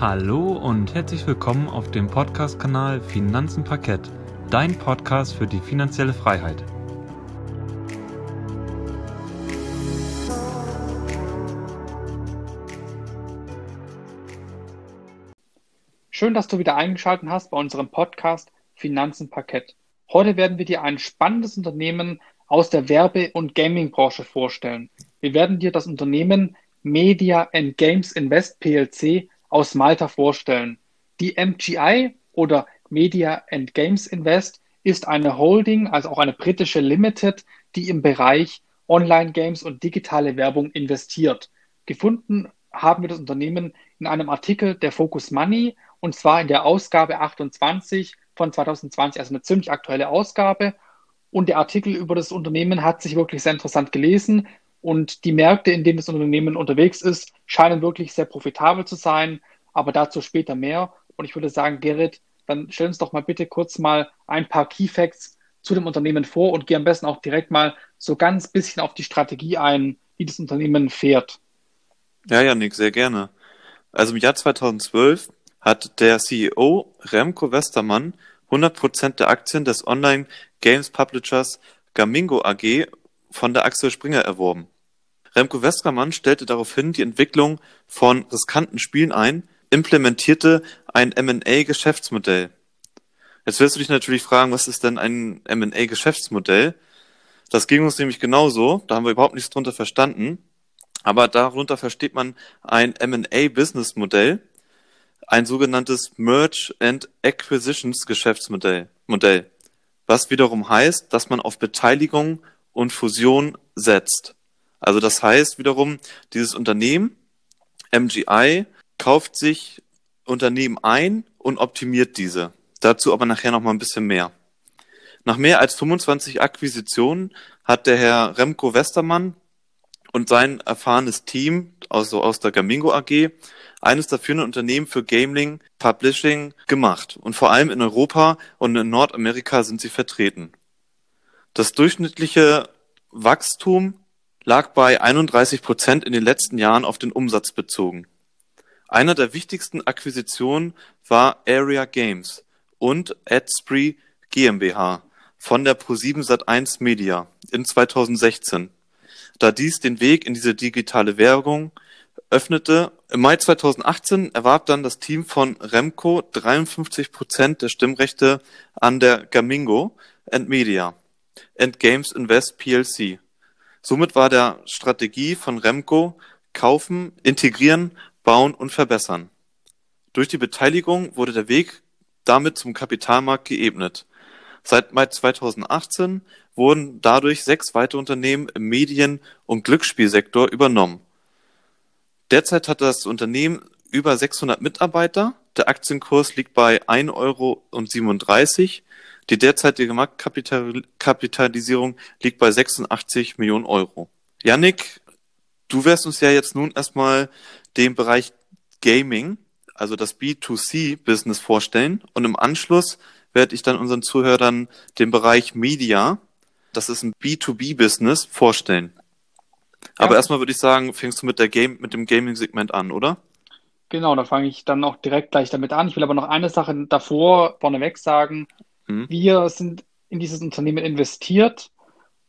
Hallo und herzlich willkommen auf dem Podcast-Kanal Finanzen Parkett, dein Podcast für die finanzielle Freiheit. Schön, dass du wieder eingeschaltet hast bei unserem Podcast Finanzen Parkett. Heute werden wir dir ein spannendes Unternehmen aus der Werbe- und Gaming-Branche vorstellen. Wir werden dir das Unternehmen Media and Games Invest PLC aus Malta vorstellen. Die MGI oder Media and Games Invest ist eine Holding, also auch eine britische Limited, die im Bereich Online-Games und digitale Werbung investiert. Gefunden haben wir das Unternehmen in einem Artikel der Focus Money und zwar in der Ausgabe 28 von 2020, also eine ziemlich aktuelle Ausgabe. Und der Artikel über das Unternehmen hat sich wirklich sehr interessant gelesen. Und die Märkte, in denen das Unternehmen unterwegs ist, scheinen wirklich sehr profitabel zu sein. Aber dazu später mehr. Und ich würde sagen, Gerrit, dann stell uns doch mal bitte kurz mal ein paar Key Facts zu dem Unternehmen vor und geh am besten auch direkt mal so ganz bisschen auf die Strategie ein, wie das Unternehmen fährt. Ja, Janik, sehr gerne. Also im Jahr 2012 hat der CEO Remco Westermann 100% der Aktien des Online-Games Publishers Gamingo AG von der Axel Springer erworben. Remco Westermann stellte daraufhin die Entwicklung von riskanten Spielen ein, implementierte ein M&A-Geschäftsmodell. Jetzt wirst du dich natürlich fragen, was ist denn ein M&A-Geschäftsmodell? Das ging uns nämlich genauso, da haben wir überhaupt nichts drunter verstanden. Aber darunter versteht man ein M&A-Business-Modell, ein sogenanntes Merge and Acquisitions Geschäftsmodell, Modell, was wiederum heißt, dass man auf Beteiligung und Fusion setzt. Also das heißt wiederum, dieses Unternehmen, MGI, kauft sich Unternehmen ein und optimiert diese. Dazu aber nachher noch mal ein bisschen mehr. Nach mehr als 25 Akquisitionen hat der Herr Remco Westermann und sein erfahrenes Team, also aus der Gamingo AG, eines der führenden Unternehmen für Gaming Publishing gemacht. Und vor allem in Europa und in Nordamerika sind sie vertreten. Das durchschnittliche Wachstum lag bei 31 Prozent in den letzten Jahren auf den Umsatz bezogen. Einer der wichtigsten Akquisitionen war Area Games und AdSpree GmbH von der Pro7 Sat1 Media in 2016 da dies den Weg in diese digitale Werbung öffnete. Im Mai 2018 erwarb dann das Team von Remco 53 Prozent der Stimmrechte an der Gamingo and Media and Games Invest PLC. Somit war der Strategie von Remco kaufen, integrieren, bauen und verbessern. Durch die Beteiligung wurde der Weg damit zum Kapitalmarkt geebnet. Seit Mai 2018 wurden dadurch sechs weitere Unternehmen im Medien- und Glücksspielsektor übernommen. Derzeit hat das Unternehmen über 600 Mitarbeiter. Der Aktienkurs liegt bei 1,37 Euro. Die derzeitige Marktkapitalisierung liegt bei 86 Millionen Euro. Yannick, du wirst uns ja jetzt nun erstmal den Bereich Gaming, also das B2C-Business vorstellen und im Anschluss werde ich dann unseren Zuhörern den Bereich Media, das ist ein B2B-Business, vorstellen. Aber ja. erstmal würde ich sagen, fängst du mit, der Game, mit dem Gaming-Segment an, oder? Genau, da fange ich dann auch direkt gleich damit an. Ich will aber noch eine Sache davor vorneweg sagen. Hm. Wir sind in dieses Unternehmen investiert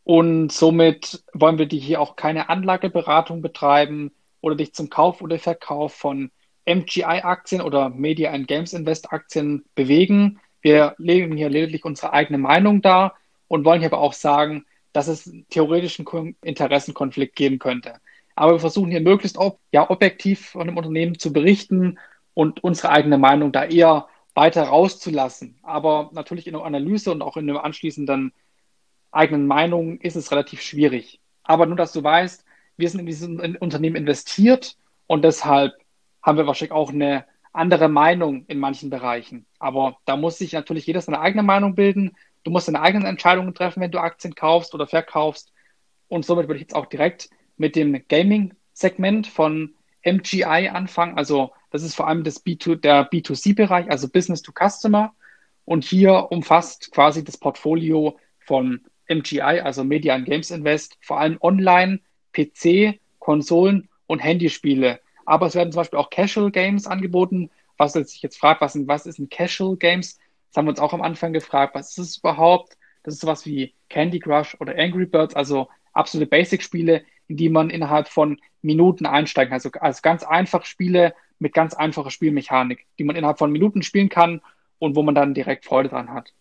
und somit wollen wir dir hier auch keine Anlageberatung betreiben oder dich zum Kauf oder Verkauf von MGI-Aktien oder Media and Games Invest Aktien bewegen. Wir legen hier lediglich unsere eigene Meinung dar und wollen hier aber auch sagen, dass es theoretisch einen Interessenkonflikt geben könnte. Aber wir versuchen hier möglichst ob, ja, objektiv von dem Unternehmen zu berichten und unsere eigene Meinung da eher weiter rauszulassen. Aber natürlich in der Analyse und auch in der anschließenden eigenen Meinung ist es relativ schwierig. Aber nur, dass du weißt, wir sind in dieses Unternehmen investiert und deshalb haben wir wahrscheinlich auch eine andere Meinung in manchen Bereichen. Aber da muss sich natürlich jeder seine eigene Meinung bilden. Du musst deine eigenen Entscheidungen treffen, wenn du Aktien kaufst oder verkaufst. Und somit würde ich jetzt auch direkt mit dem Gaming-Segment von MGI anfangen. Also das ist vor allem das B2, der B2C-Bereich, also Business to Customer. Und hier umfasst quasi das Portfolio von MGI, also Media and Games Invest, vor allem Online, PC, Konsolen und Handyspiele aber es werden zum Beispiel auch Casual Games angeboten. Was sich jetzt fragt, was, was ist ein Casual Games? Das haben wir uns auch am Anfang gefragt, was ist es überhaupt? Das ist sowas wie Candy Crush oder Angry Birds, also absolute Basic-Spiele, in die man innerhalb von Minuten einsteigen kann. Also, also ganz einfach Spiele mit ganz einfacher Spielmechanik, die man innerhalb von Minuten spielen kann und wo man dann direkt Freude dran hat.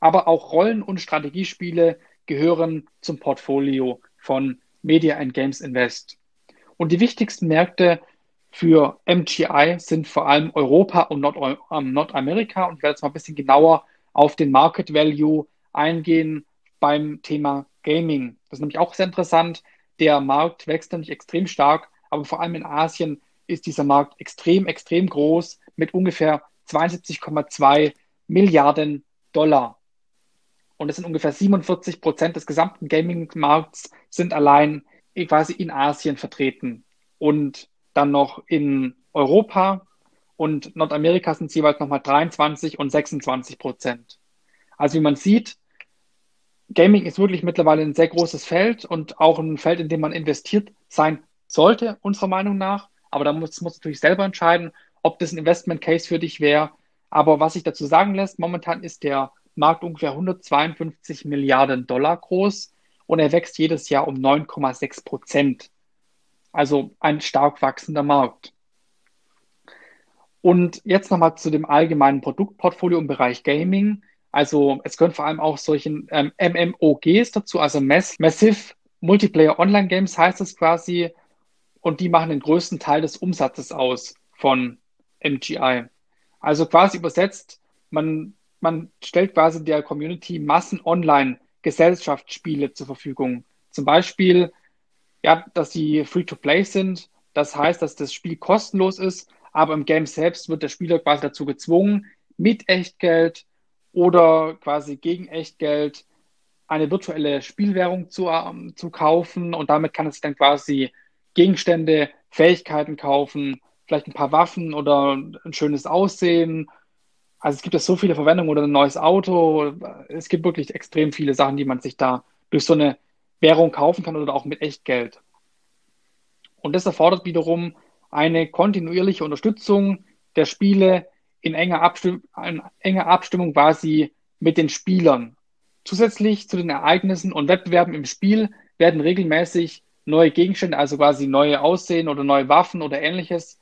Aber auch Rollen- und Strategiespiele gehören zum Portfolio von Media and Games Invest. Und die wichtigsten Märkte für MGI sind vor allem Europa und Nord ähm, Nordamerika und ich werde jetzt mal ein bisschen genauer auf den Market Value eingehen beim Thema Gaming. Das ist nämlich auch sehr interessant. Der Markt wächst nämlich extrem stark, aber vor allem in Asien ist dieser Markt extrem, extrem groß mit ungefähr 72,2 Milliarden Dollar. Und das sind ungefähr 47 Prozent des gesamten Gaming-Markts sind allein quasi in Asien vertreten. Und dann noch in Europa und Nordamerika sind es jeweils nochmal 23 und 26 Prozent. Also wie man sieht, Gaming ist wirklich mittlerweile ein sehr großes Feld und auch ein Feld, in dem man investiert sein sollte, unserer Meinung nach. Aber da muss man natürlich selber entscheiden, ob das ein Investment Case für dich wäre. Aber was sich dazu sagen lässt, momentan ist der Markt ungefähr 152 Milliarden Dollar groß und er wächst jedes Jahr um 9,6 Prozent. Also ein stark wachsender Markt. Und jetzt nochmal zu dem allgemeinen Produktportfolio im Bereich Gaming. Also es gehören vor allem auch solche ähm, MMOGs dazu, also Massive Multiplayer Online Games heißt es quasi. Und die machen den größten Teil des Umsatzes aus von MGI. Also quasi übersetzt, man, man stellt quasi der Community Massen online Gesellschaftsspiele zur Verfügung. Zum Beispiel, ja, dass sie free to play sind. Das heißt, dass das Spiel kostenlos ist, aber im Game selbst wird der Spieler quasi dazu gezwungen, mit Echtgeld oder quasi gegen Echtgeld eine virtuelle Spielwährung zu, ähm, zu kaufen und damit kann es dann quasi Gegenstände, Fähigkeiten kaufen, vielleicht ein paar Waffen oder ein schönes Aussehen. Also es gibt ja so viele Verwendungen oder ein neues Auto. Es gibt wirklich extrem viele Sachen, die man sich da durch so eine Währung kaufen kann oder auch mit Echtgeld. Und das erfordert wiederum eine kontinuierliche Unterstützung der Spiele in enger, Abstimm in enger Abstimmung quasi mit den Spielern. Zusätzlich zu den Ereignissen und Wettbewerben im Spiel werden regelmäßig neue Gegenstände, also quasi neue Aussehen oder neue Waffen oder ähnliches,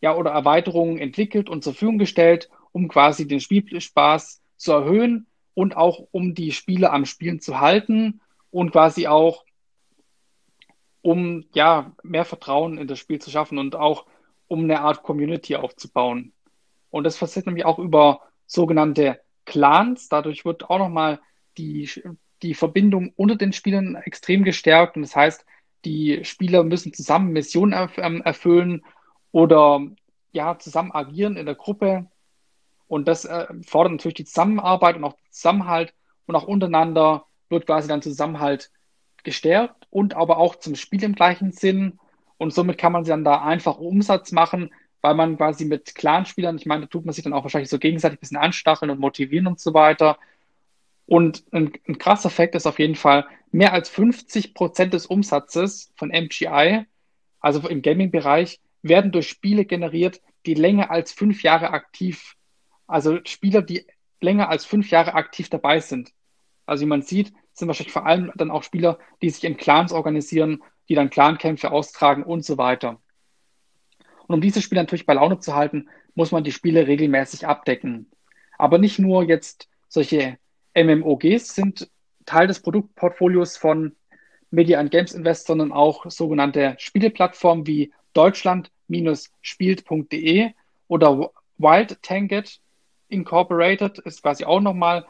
ja, oder Erweiterungen entwickelt und zur Verfügung gestellt, um quasi den Spielspaß zu erhöhen und auch um die Spieler am Spielen zu halten und quasi auch um ja mehr Vertrauen in das Spiel zu schaffen und auch um eine Art Community aufzubauen. Und das passiert nämlich auch über sogenannte Clans. Dadurch wird auch nochmal die, die Verbindung unter den Spielern extrem gestärkt. Und das heißt, die Spieler müssen zusammen Missionen ähm, erfüllen oder ja, zusammen agieren in der Gruppe. Und das äh, fordert natürlich die Zusammenarbeit und auch Zusammenhalt. Und auch untereinander wird quasi dann Zusammenhalt gestärkt und aber auch zum Spiel im gleichen Sinn. Und somit kann man dann da einfach Umsatz machen, weil man quasi mit Clanspielern, ich meine, da tut man sich dann auch wahrscheinlich so gegenseitig ein bisschen anstacheln und motivieren und so weiter. Und ein, ein krasser Fakt ist auf jeden Fall, mehr als 50 Prozent des Umsatzes von MGI, also im Gaming-Bereich, werden durch Spiele generiert, die länger als fünf Jahre aktiv, also Spieler, die länger als fünf Jahre aktiv dabei sind. Also wie man sieht, sind wahrscheinlich vor allem dann auch Spieler, die sich in Clans organisieren, die dann Clankämpfe austragen und so weiter. Und um diese Spiele natürlich bei Laune zu halten, muss man die Spiele regelmäßig abdecken. Aber nicht nur jetzt solche MMOGs sind Teil des Produktportfolios von Media and Games Invest, sondern auch sogenannte Spieleplattformen wie Deutschland-spielt.de oder Wild Tanget Incorporated ist quasi auch nochmal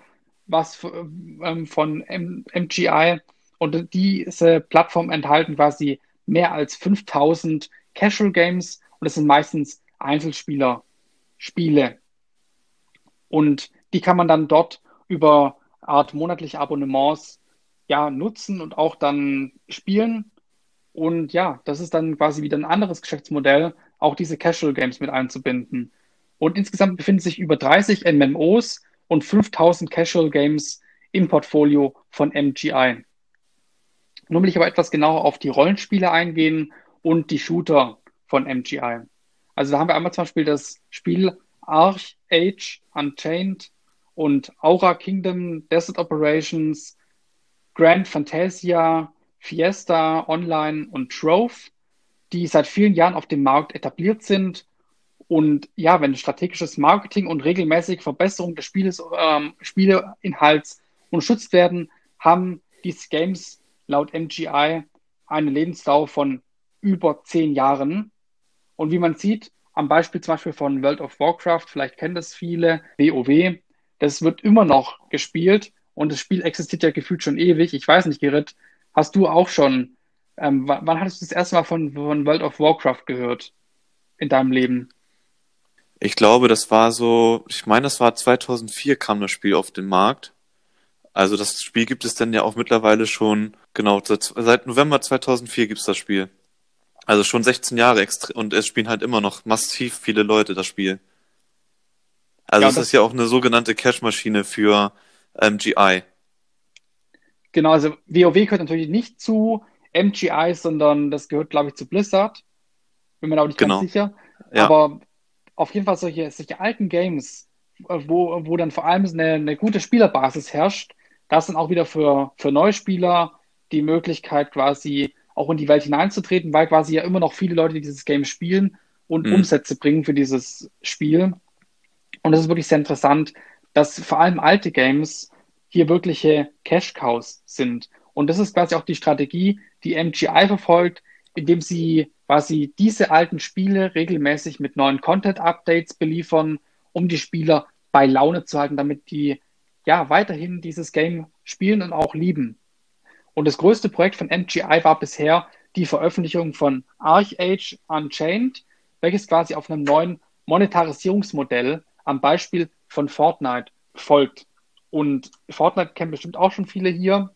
was ähm, von MGI. Und diese Plattformen enthalten quasi mehr als 5000 Casual Games und das sind meistens Einzelspieler-Spiele. Und die kann man dann dort über Art monatliche Abonnements ja nutzen und auch dann spielen. Und ja, das ist dann quasi wieder ein anderes Geschäftsmodell, auch diese Casual Games mit einzubinden. Und insgesamt befinden sich über 30 MMOs und 5000 Casual Games im Portfolio von MGI. Nun will ich aber etwas genauer auf die Rollenspiele eingehen und die Shooter von MGI. Also da haben wir einmal zum Beispiel das Spiel Arch Age Unchained und Aura Kingdom, Desert Operations, Grand Fantasia, Fiesta Online und Trove, die seit vielen Jahren auf dem Markt etabliert sind. Und ja, wenn strategisches Marketing und regelmäßig Verbesserung des Spieles, ähm, Spieleinhalts unterstützt werden, haben diese Games laut MGI eine Lebensdauer von über zehn Jahren. Und wie man sieht, am Beispiel zum Beispiel von World of Warcraft, vielleicht kennen das viele, WoW, das wird immer noch gespielt und das Spiel existiert ja gefühlt schon ewig. Ich weiß nicht, Gerrit, hast du auch schon, ähm, wann hattest du das erste Mal von, von World of Warcraft gehört in deinem Leben? Ich glaube, das war so, ich meine, das war 2004 kam das Spiel auf den Markt. Also das Spiel gibt es dann ja auch mittlerweile schon, genau, seit, November 2004 gibt es das Spiel. Also schon 16 Jahre und es spielen halt immer noch massiv viele Leute das Spiel. Also ja, es ist ja auch eine sogenannte Cache-Maschine für MGI. Genau, also WoW gehört natürlich nicht zu MGI, sondern das gehört, glaube ich, zu Blizzard. Bin mir auch nicht genau. ganz sicher. Ja. Aber auf jeden Fall solche, solche alten Games, wo, wo dann vor allem eine, eine gute Spielerbasis herrscht, das dann auch wieder für, für Neuspieler die Möglichkeit quasi auch in die Welt hineinzutreten, weil quasi ja immer noch viele Leute dieses Game spielen und mhm. Umsätze bringen für dieses Spiel. Und das ist wirklich sehr interessant, dass vor allem alte Games hier wirkliche Cash-Cows sind. Und das ist quasi auch die Strategie, die MGI verfolgt, indem sie quasi diese alten Spiele regelmäßig mit neuen Content-Updates beliefern, um die Spieler bei Laune zu halten, damit die ja weiterhin dieses Game spielen und auch lieben. Und das größte Projekt von MGI war bisher die Veröffentlichung von ArchAge Unchained, welches quasi auf einem neuen Monetarisierungsmodell am Beispiel von Fortnite folgt. Und Fortnite kennen bestimmt auch schon viele hier.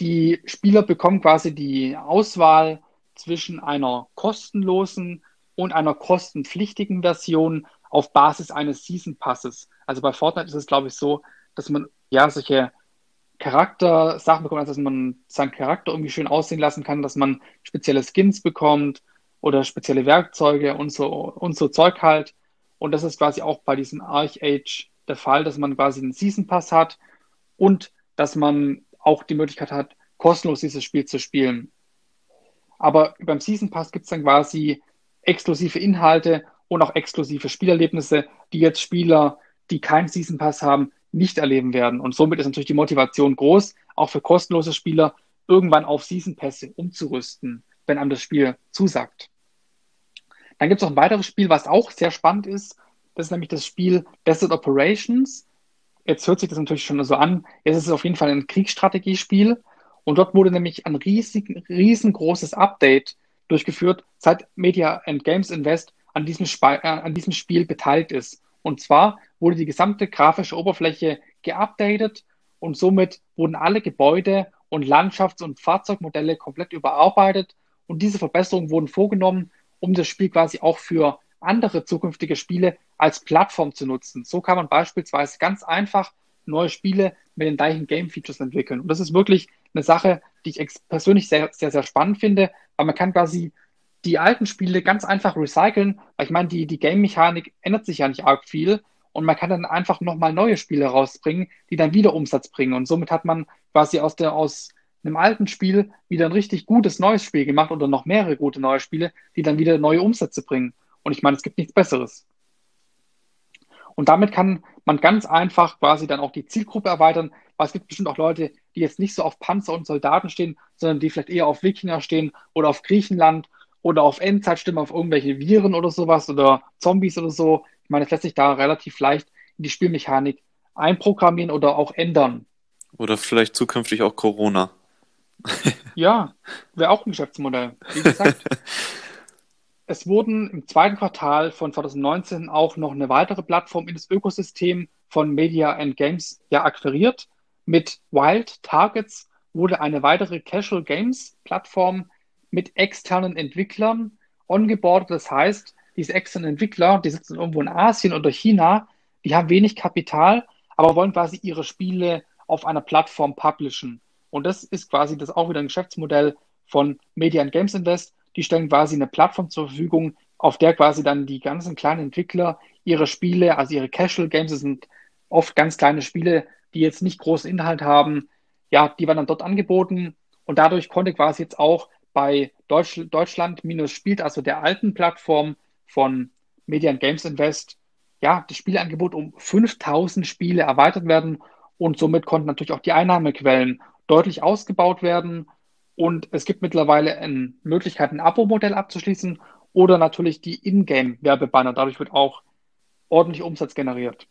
Die Spieler bekommen quasi die Auswahl zwischen einer kostenlosen und einer kostenpflichtigen Version auf Basis eines Season Passes. Also bei Fortnite ist es, glaube ich, so, dass man ja solche Charakter-Sachen bekommt, also dass man seinen Charakter irgendwie schön aussehen lassen kann, dass man spezielle Skins bekommt oder spezielle Werkzeuge und so, und so Zeug halt. Und das ist quasi auch bei diesem Arch-Age der Fall, dass man quasi einen Season Pass hat und dass man auch die Möglichkeit hat, kostenlos dieses Spiel zu spielen. Aber beim Season Pass gibt es dann quasi exklusive Inhalte und auch exklusive Spielerlebnisse, die jetzt Spieler, die keinen Season Pass haben, nicht erleben werden. Und somit ist natürlich die Motivation groß, auch für kostenlose Spieler, irgendwann auf Season Pässe umzurüsten, wenn einem das Spiel zusagt. Dann gibt es noch ein weiteres Spiel, was auch sehr spannend ist. Das ist nämlich das Spiel Desert Operations. Jetzt hört sich das natürlich schon so an. Es ist auf jeden Fall ein Kriegsstrategiespiel. Und dort wurde nämlich ein riesig, riesengroßes Update durchgeführt, seit Media and Games Invest an diesem, Sp äh, an diesem Spiel beteiligt ist. Und zwar wurde die gesamte grafische Oberfläche geupdatet und somit wurden alle Gebäude und Landschafts- und Fahrzeugmodelle komplett überarbeitet. Und diese Verbesserungen wurden vorgenommen, um das Spiel quasi auch für andere zukünftige Spiele als Plattform zu nutzen. So kann man beispielsweise ganz einfach neue Spiele mit den gleichen Game Features entwickeln. Und das ist wirklich eine Sache, die ich persönlich sehr, sehr, sehr spannend finde, weil man kann quasi die alten Spiele ganz einfach recyceln, weil ich meine, die, die Game-Mechanik ändert sich ja nicht arg viel und man kann dann einfach nochmal neue Spiele rausbringen, die dann wieder Umsatz bringen. Und somit hat man quasi aus, der, aus einem alten Spiel wieder ein richtig gutes neues Spiel gemacht oder noch mehrere gute neue Spiele, die dann wieder neue Umsätze bringen. Und ich meine, es gibt nichts Besseres. Und damit kann man ganz einfach quasi dann auch die Zielgruppe erweitern, weil es gibt bestimmt auch Leute, die jetzt nicht so auf Panzer und Soldaten stehen, sondern die vielleicht eher auf Wikinger stehen oder auf Griechenland oder auf Endzeitstimmen, auf irgendwelche Viren oder sowas oder Zombies oder so. Ich meine, es lässt sich da relativ leicht in die Spielmechanik einprogrammieren oder auch ändern. Oder vielleicht zukünftig auch Corona. Ja, wäre auch ein Geschäftsmodell. Wie gesagt, es wurden im zweiten Quartal von 2019 auch noch eine weitere Plattform in das Ökosystem von Media and Games ja akquiriert. Mit Wild Targets wurde eine weitere Casual Games Plattform mit externen Entwicklern ongeboardet. Das heißt, diese externen Entwickler, die sitzen irgendwo in Asien oder China, die haben wenig Kapital, aber wollen quasi ihre Spiele auf einer Plattform publishen. Und das ist quasi das auch wieder ein Geschäftsmodell von Media and Games Invest, die stellen quasi eine Plattform zur Verfügung, auf der quasi dann die ganzen kleinen Entwickler ihre Spiele, also ihre Casual Games, das sind oft ganz kleine Spiele, die jetzt nicht großen Inhalt haben, ja, die werden dann dort angeboten. Und dadurch konnte quasi jetzt auch bei Deutsch, Deutschland minus spielt, also der alten Plattform von Media Games Invest, ja, das Spielangebot um 5000 Spiele erweitert werden. Und somit konnten natürlich auch die Einnahmequellen deutlich ausgebaut werden. Und es gibt mittlerweile eine Möglichkeit, ein Abo-Modell abzuschließen oder natürlich die Ingame-Werbebanner. Dadurch wird auch ordentlich Umsatz generiert.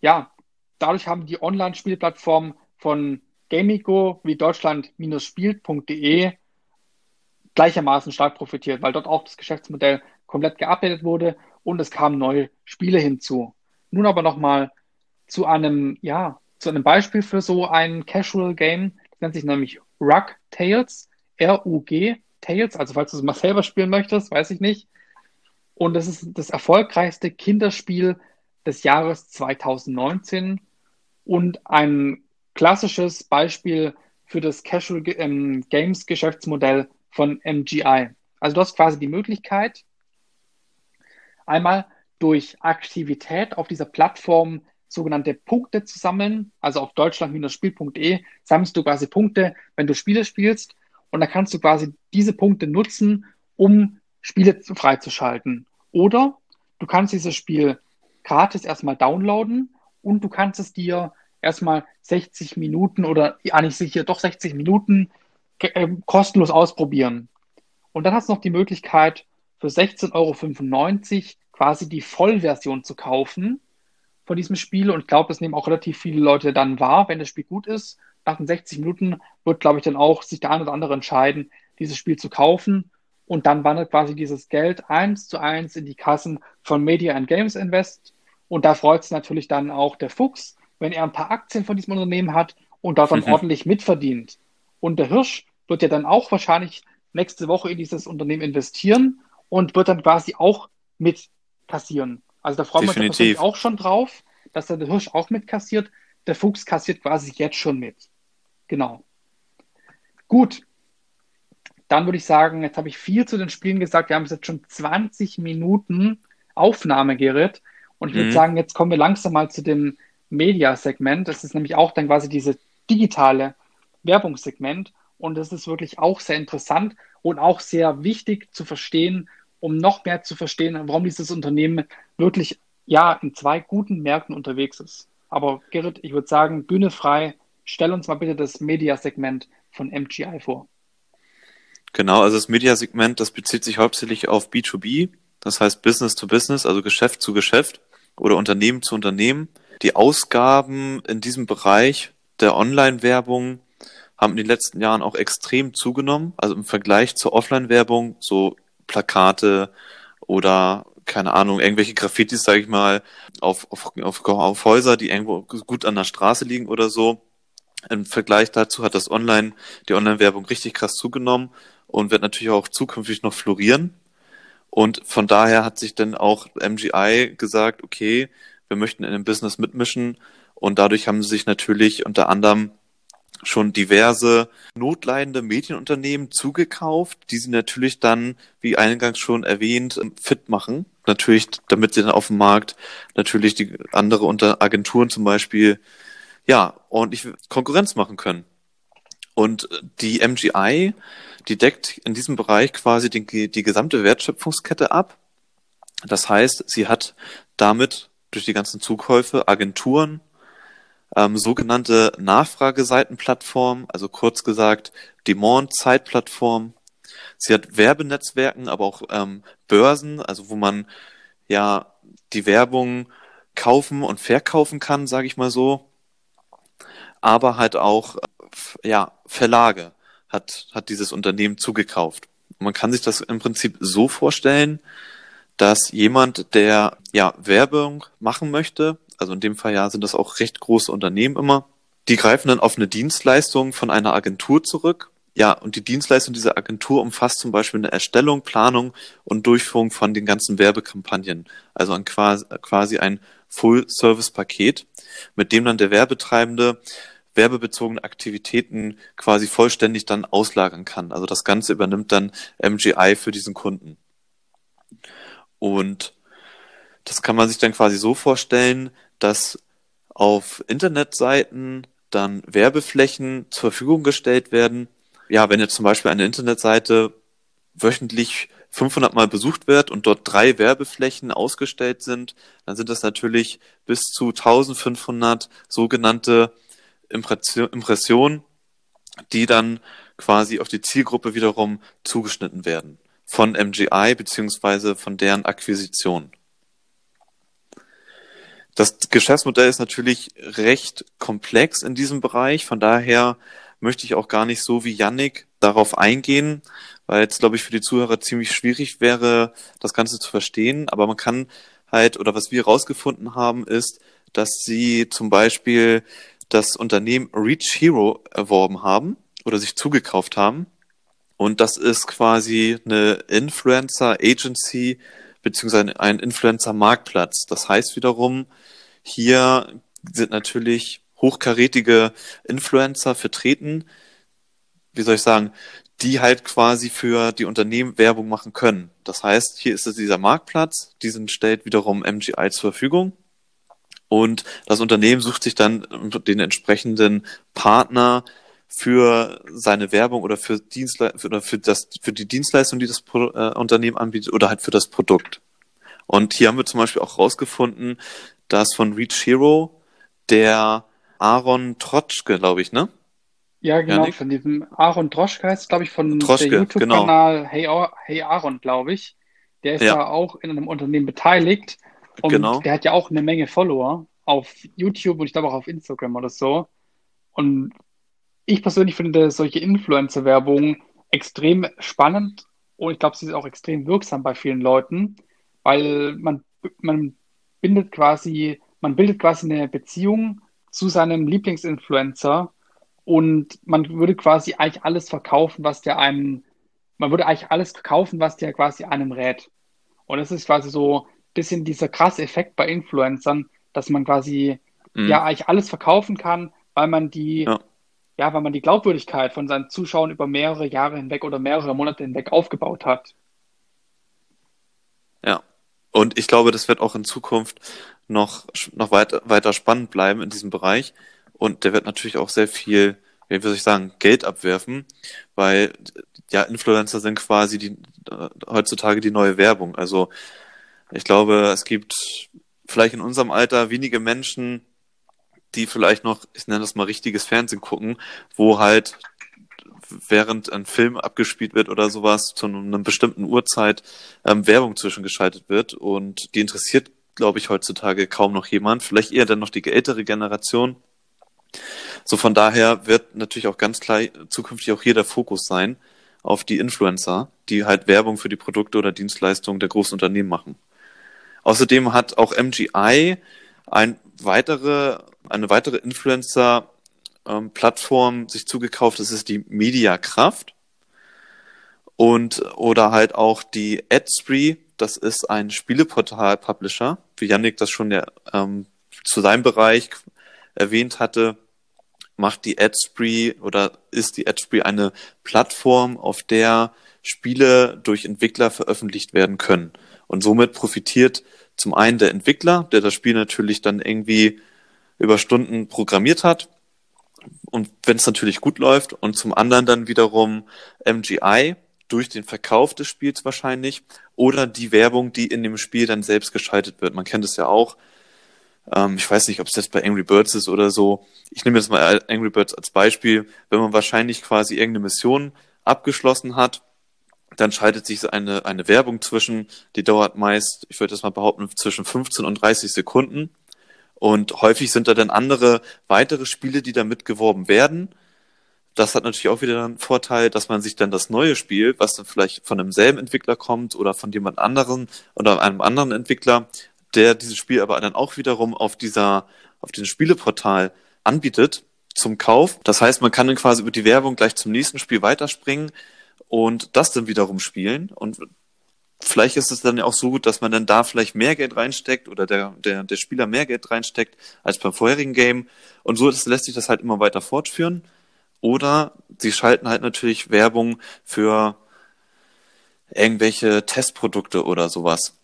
Ja, dadurch haben die Online-Spielplattformen von Gamigo wie Deutschland-spielt.de gleichermaßen stark profitiert, weil dort auch das Geschäftsmodell komplett geupdatet wurde und es kamen neue Spiele hinzu. Nun aber nochmal zu einem, ja, zu einem Beispiel für so ein Casual Game. Das nennt sich nämlich Rug Tales, R-U-G Tales, also falls du es mal selber spielen möchtest, weiß ich nicht. Und das ist das erfolgreichste Kinderspiel des Jahres 2019 und ein klassisches Beispiel für das Casual ähm, Games Geschäftsmodell von MGI. Also du hast quasi die Möglichkeit, einmal durch Aktivität auf dieser Plattform sogenannte Punkte zu sammeln. Also auf deutschland-spiel.de sammelst du quasi Punkte, wenn du Spiele spielst. Und dann kannst du quasi diese Punkte nutzen, um Spiele freizuschalten. Oder du kannst dieses Spiel gratis erstmal downloaden und du kannst es dir erstmal 60 Minuten oder ja nicht sicher, doch 60 Minuten äh, kostenlos ausprobieren. Und dann hast du noch die Möglichkeit, für 16,95 Euro quasi die Vollversion zu kaufen von diesem Spiel. Und ich glaube, das nehmen auch relativ viele Leute dann wahr, wenn das Spiel gut ist. Nach den 60 Minuten wird, glaube ich, dann auch sich der eine oder andere entscheiden, dieses Spiel zu kaufen. Und dann wandert quasi dieses Geld eins zu eins in die Kassen von Media and Games Invest. Und da freut sich natürlich dann auch der Fuchs, wenn er ein paar Aktien von diesem Unternehmen hat und dort dann mhm. ordentlich mitverdient. Und der Hirsch wird ja dann auch wahrscheinlich nächste Woche in dieses Unternehmen investieren und wird dann quasi auch mit kassieren. Also da freuen wir uns auch schon drauf, dass der Hirsch auch mit kassiert. Der Fuchs kassiert quasi jetzt schon mit. Genau. Gut. Dann würde ich sagen, jetzt habe ich viel zu den Spielen gesagt. Wir haben jetzt schon 20 Minuten Aufnahmegerät. Und ich mhm. würde sagen, jetzt kommen wir langsam mal zu dem Media-Segment. Das ist nämlich auch dann quasi diese digitale Werbungssegment. Und das ist wirklich auch sehr interessant und auch sehr wichtig zu verstehen, um noch mehr zu verstehen, warum dieses Unternehmen wirklich ja in zwei guten Märkten unterwegs ist. Aber Gerrit, ich würde sagen, Bühne frei, stell uns mal bitte das Mediasegment von MGI vor. Genau, also das Mediasegment, das bezieht sich hauptsächlich auf B2B, das heißt Business to Business, also Geschäft zu Geschäft oder Unternehmen zu Unternehmen. Die Ausgaben in diesem Bereich der Online-Werbung haben in den letzten Jahren auch extrem zugenommen. Also im Vergleich zur Offline-Werbung, so Plakate oder keine Ahnung, irgendwelche Graffitis, sage ich mal, auf, auf, auf, auf Häuser, die irgendwo gut an der Straße liegen oder so. Im Vergleich dazu hat das Online, die Online-Werbung richtig krass zugenommen und wird natürlich auch zukünftig noch florieren. Und von daher hat sich dann auch MGI gesagt, okay, wir möchten in dem Business mitmischen und dadurch haben sie sich natürlich unter anderem schon diverse notleidende Medienunternehmen zugekauft, die sie natürlich dann, wie eingangs schon erwähnt, fit machen. Natürlich, damit sie dann auf dem Markt natürlich die andere unter Agenturen zum Beispiel ja ordentlich Konkurrenz machen können. Und die MGI, die deckt in diesem Bereich quasi die, die gesamte Wertschöpfungskette ab. Das heißt, sie hat damit durch die ganzen Zukäufe Agenturen, ähm, sogenannte Nachfrageseitenplattform, also kurz gesagt Demand-Zeitplattform. Sie hat Werbenetzwerken, aber auch ähm, Börsen, also wo man ja die Werbung kaufen und verkaufen kann, sage ich mal so. Aber halt auch ja Verlage hat hat dieses Unternehmen zugekauft. Man kann sich das im Prinzip so vorstellen, dass jemand, der ja Werbung machen möchte, also in dem Fall ja sind das auch recht große Unternehmen immer, die greifen dann auf eine Dienstleistung von einer Agentur zurück. Ja, und die Dienstleistung dieser Agentur umfasst zum Beispiel eine Erstellung, Planung und Durchführung von den ganzen Werbekampagnen. Also ein quasi, quasi ein Full-Service-Paket, mit dem dann der Werbetreibende werbebezogene Aktivitäten quasi vollständig dann auslagern kann. Also das Ganze übernimmt dann MGI für diesen Kunden. Und das kann man sich dann quasi so vorstellen, dass auf Internetseiten dann Werbeflächen zur Verfügung gestellt werden. Ja, wenn jetzt zum Beispiel eine Internetseite wöchentlich 500 Mal besucht wird und dort drei Werbeflächen ausgestellt sind, dann sind das natürlich bis zu 1500 sogenannte Impressionen, die dann quasi auf die Zielgruppe wiederum zugeschnitten werden von MGI beziehungsweise von deren Akquisition. Das Geschäftsmodell ist natürlich recht komplex in diesem Bereich, von daher möchte ich auch gar nicht so wie Yannick darauf eingehen, weil es, glaube ich, für die Zuhörer ziemlich schwierig wäre, das Ganze zu verstehen. Aber man kann halt, oder was wir herausgefunden haben, ist, dass sie zum Beispiel das Unternehmen Reach Hero erworben haben oder sich zugekauft haben. Und das ist quasi eine Influencer Agency beziehungsweise ein Influencer Marktplatz. Das heißt wiederum, hier sind natürlich hochkarätige Influencer vertreten. Wie soll ich sagen? Die halt quasi für die Unternehmen Werbung machen können. Das heißt, hier ist es dieser Marktplatz, diesen stellt wiederum MGI zur Verfügung und das Unternehmen sucht sich dann den entsprechenden Partner für seine Werbung oder für Dienstle oder für das für die Dienstleistung, die das Pro äh, Unternehmen anbietet oder halt für das Produkt. Und hier haben wir zum Beispiel auch rausgefunden, dass von Reach Hero der Aaron Trotschke, glaube ich, ne? Ja, genau, Janik? von diesem Aaron Troschke heißt, glaube ich, von Troschke, der YouTube-Kanal genau. hey, hey Aaron, glaube ich. Der ist ja. da auch in einem Unternehmen beteiligt und genau. der hat ja auch eine Menge Follower auf YouTube und ich glaube auch auf Instagram oder so. Und ich persönlich finde solche Influencer-Werbung extrem spannend und ich glaube, sie ist auch extrem wirksam bei vielen Leuten, weil man, man bindet quasi, man bildet quasi eine Beziehung zu seinem Lieblingsinfluencer und man würde quasi eigentlich alles verkaufen, was der einem, man würde eigentlich alles verkaufen, was der quasi einem rät. Und das ist quasi so bisschen dieser krasse Effekt bei Influencern, dass man quasi mhm. ja eigentlich alles verkaufen kann, weil man die, ja. Ja, weil man die Glaubwürdigkeit von seinen Zuschauern über mehrere Jahre hinweg oder mehrere Monate hinweg aufgebaut hat. Ja. Und ich glaube, das wird auch in Zukunft noch, noch weiter, weiter spannend bleiben in diesem Bereich. Und der wird natürlich auch sehr viel, wie soll ich sagen, Geld abwerfen, weil ja, Influencer sind quasi die, äh, heutzutage die neue Werbung. Also ich glaube, es gibt vielleicht in unserem Alter wenige Menschen, die vielleicht noch, ich nenne das mal richtiges Fernsehen gucken, wo halt während ein Film abgespielt wird oder sowas zu einer bestimmten Uhrzeit ähm, Werbung zwischengeschaltet wird und die interessiert, glaube ich, heutzutage kaum noch jemand, vielleicht eher dann noch die ältere Generation. So von daher wird natürlich auch ganz klar zukünftig auch hier der Fokus sein auf die Influencer, die halt Werbung für die Produkte oder Dienstleistungen der großen Unternehmen machen. Außerdem hat auch MGI ein weitere, eine weitere Influencer-Plattform sich zugekauft. Das ist die Mediakraft. Und, oder halt auch die AdSpree. Das ist ein Spieleportal-Publisher, wie Yannick das schon ja, ähm, zu seinem Bereich erwähnt hatte, macht die AdSpree oder ist die AdSpree eine Plattform, auf der Spiele durch Entwickler veröffentlicht werden können. Und somit profitiert zum einen der Entwickler, der das Spiel natürlich dann irgendwie über Stunden programmiert hat. Und wenn es natürlich gut läuft. Und zum anderen dann wiederum MGI durch den Verkauf des Spiels wahrscheinlich oder die Werbung, die in dem Spiel dann selbst geschaltet wird. Man kennt es ja auch. Ähm, ich weiß nicht, ob es jetzt bei Angry Birds ist oder so. Ich nehme jetzt mal Angry Birds als Beispiel. Wenn man wahrscheinlich quasi irgendeine Mission abgeschlossen hat dann schaltet sich eine, eine Werbung zwischen, die dauert meist, ich würde das mal behaupten, zwischen 15 und 30 Sekunden. Und häufig sind da dann andere weitere Spiele, die da mitgeworben werden. Das hat natürlich auch wieder einen Vorteil, dass man sich dann das neue Spiel, was dann vielleicht von demselben Entwickler kommt oder von jemand anderen oder einem anderen Entwickler, der dieses Spiel aber dann auch wiederum auf dieser, auf diesem Spieleportal anbietet zum Kauf. Das heißt, man kann dann quasi über die Werbung gleich zum nächsten Spiel weiterspringen und das dann wiederum spielen und vielleicht ist es dann ja auch so gut, dass man dann da vielleicht mehr Geld reinsteckt oder der, der, der Spieler mehr Geld reinsteckt als beim vorherigen Game. Und so das lässt sich das halt immer weiter fortführen. Oder sie schalten halt natürlich Werbung für irgendwelche Testprodukte oder sowas.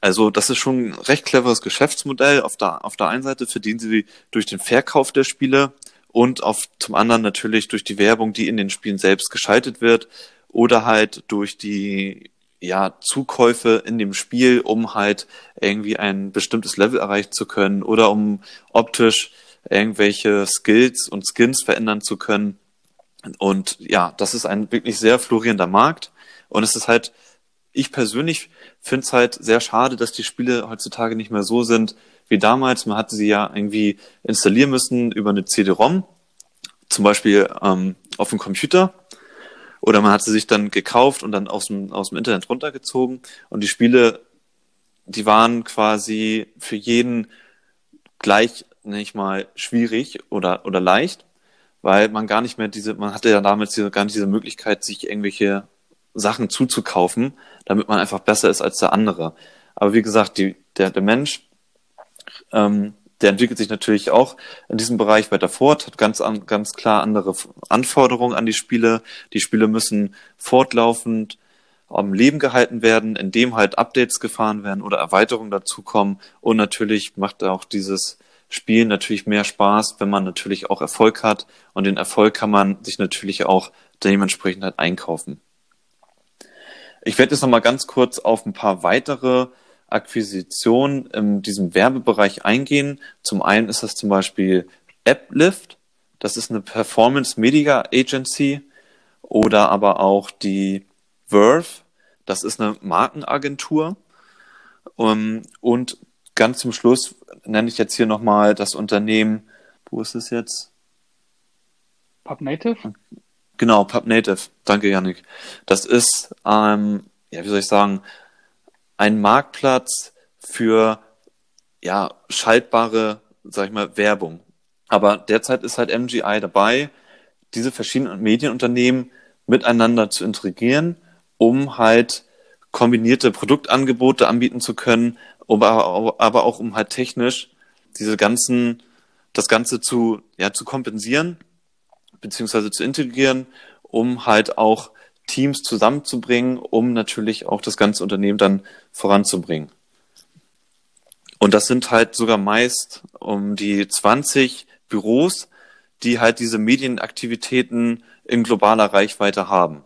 Also das ist schon ein recht cleveres Geschäftsmodell. Auf der, auf der einen Seite verdienen sie durch den Verkauf der Spiele und auf zum anderen natürlich durch die Werbung, die in den Spielen selbst geschaltet wird oder halt durch die ja, Zukäufe in dem Spiel, um halt irgendwie ein bestimmtes Level erreichen zu können oder um optisch irgendwelche Skills und Skins verändern zu können. Und ja, das ist ein wirklich sehr florierender Markt. Und es ist halt, ich persönlich finde es halt sehr schade, dass die Spiele heutzutage nicht mehr so sind wie damals. Man hatte sie ja irgendwie installieren müssen über eine CD-ROM, zum Beispiel ähm, auf dem Computer. Oder man hat sie sich dann gekauft und dann aus dem, aus dem Internet runtergezogen. Und die Spiele, die waren quasi für jeden gleich, nicht mal, schwierig oder, oder leicht, weil man gar nicht mehr diese, man hatte ja damals diese, gar nicht diese Möglichkeit, sich irgendwelche Sachen zuzukaufen, damit man einfach besser ist als der andere. Aber wie gesagt, die, der, der Mensch, ähm, der entwickelt sich natürlich auch in diesem Bereich weiter fort, hat ganz, an, ganz klar andere Anforderungen an die Spiele. Die Spiele müssen fortlaufend am Leben gehalten werden, indem halt Updates gefahren werden oder Erweiterungen dazukommen. Und natürlich macht auch dieses Spiel natürlich mehr Spaß, wenn man natürlich auch Erfolg hat. Und den Erfolg kann man sich natürlich auch dementsprechend halt einkaufen. Ich werde jetzt nochmal ganz kurz auf ein paar weitere Akquisitionen in diesem Werbebereich eingehen. Zum einen ist das zum Beispiel AppLift. Das ist eine Performance Media Agency oder aber auch die Verve. Das ist eine Markenagentur. Um, und ganz zum Schluss nenne ich jetzt hier nochmal das Unternehmen. Wo ist es jetzt? PubNative? Genau, PubNative. Danke, Yannick. Das ist, ähm, ja, wie soll ich sagen, ein Marktplatz für ja, schaltbare, sag ich mal, Werbung. Aber derzeit ist halt MGI dabei, diese verschiedenen Medienunternehmen miteinander zu integrieren, um halt kombinierte Produktangebote anbieten zu können, aber, auch um halt technisch diese ganzen, das Ganze zu, ja, zu kompensieren beziehungsweise zu integrieren, um halt auch Teams zusammenzubringen, um natürlich auch das ganze Unternehmen dann voranzubringen. Und das sind halt sogar meist um die 20 Büros, die halt diese Medienaktivitäten in globaler Reichweite haben.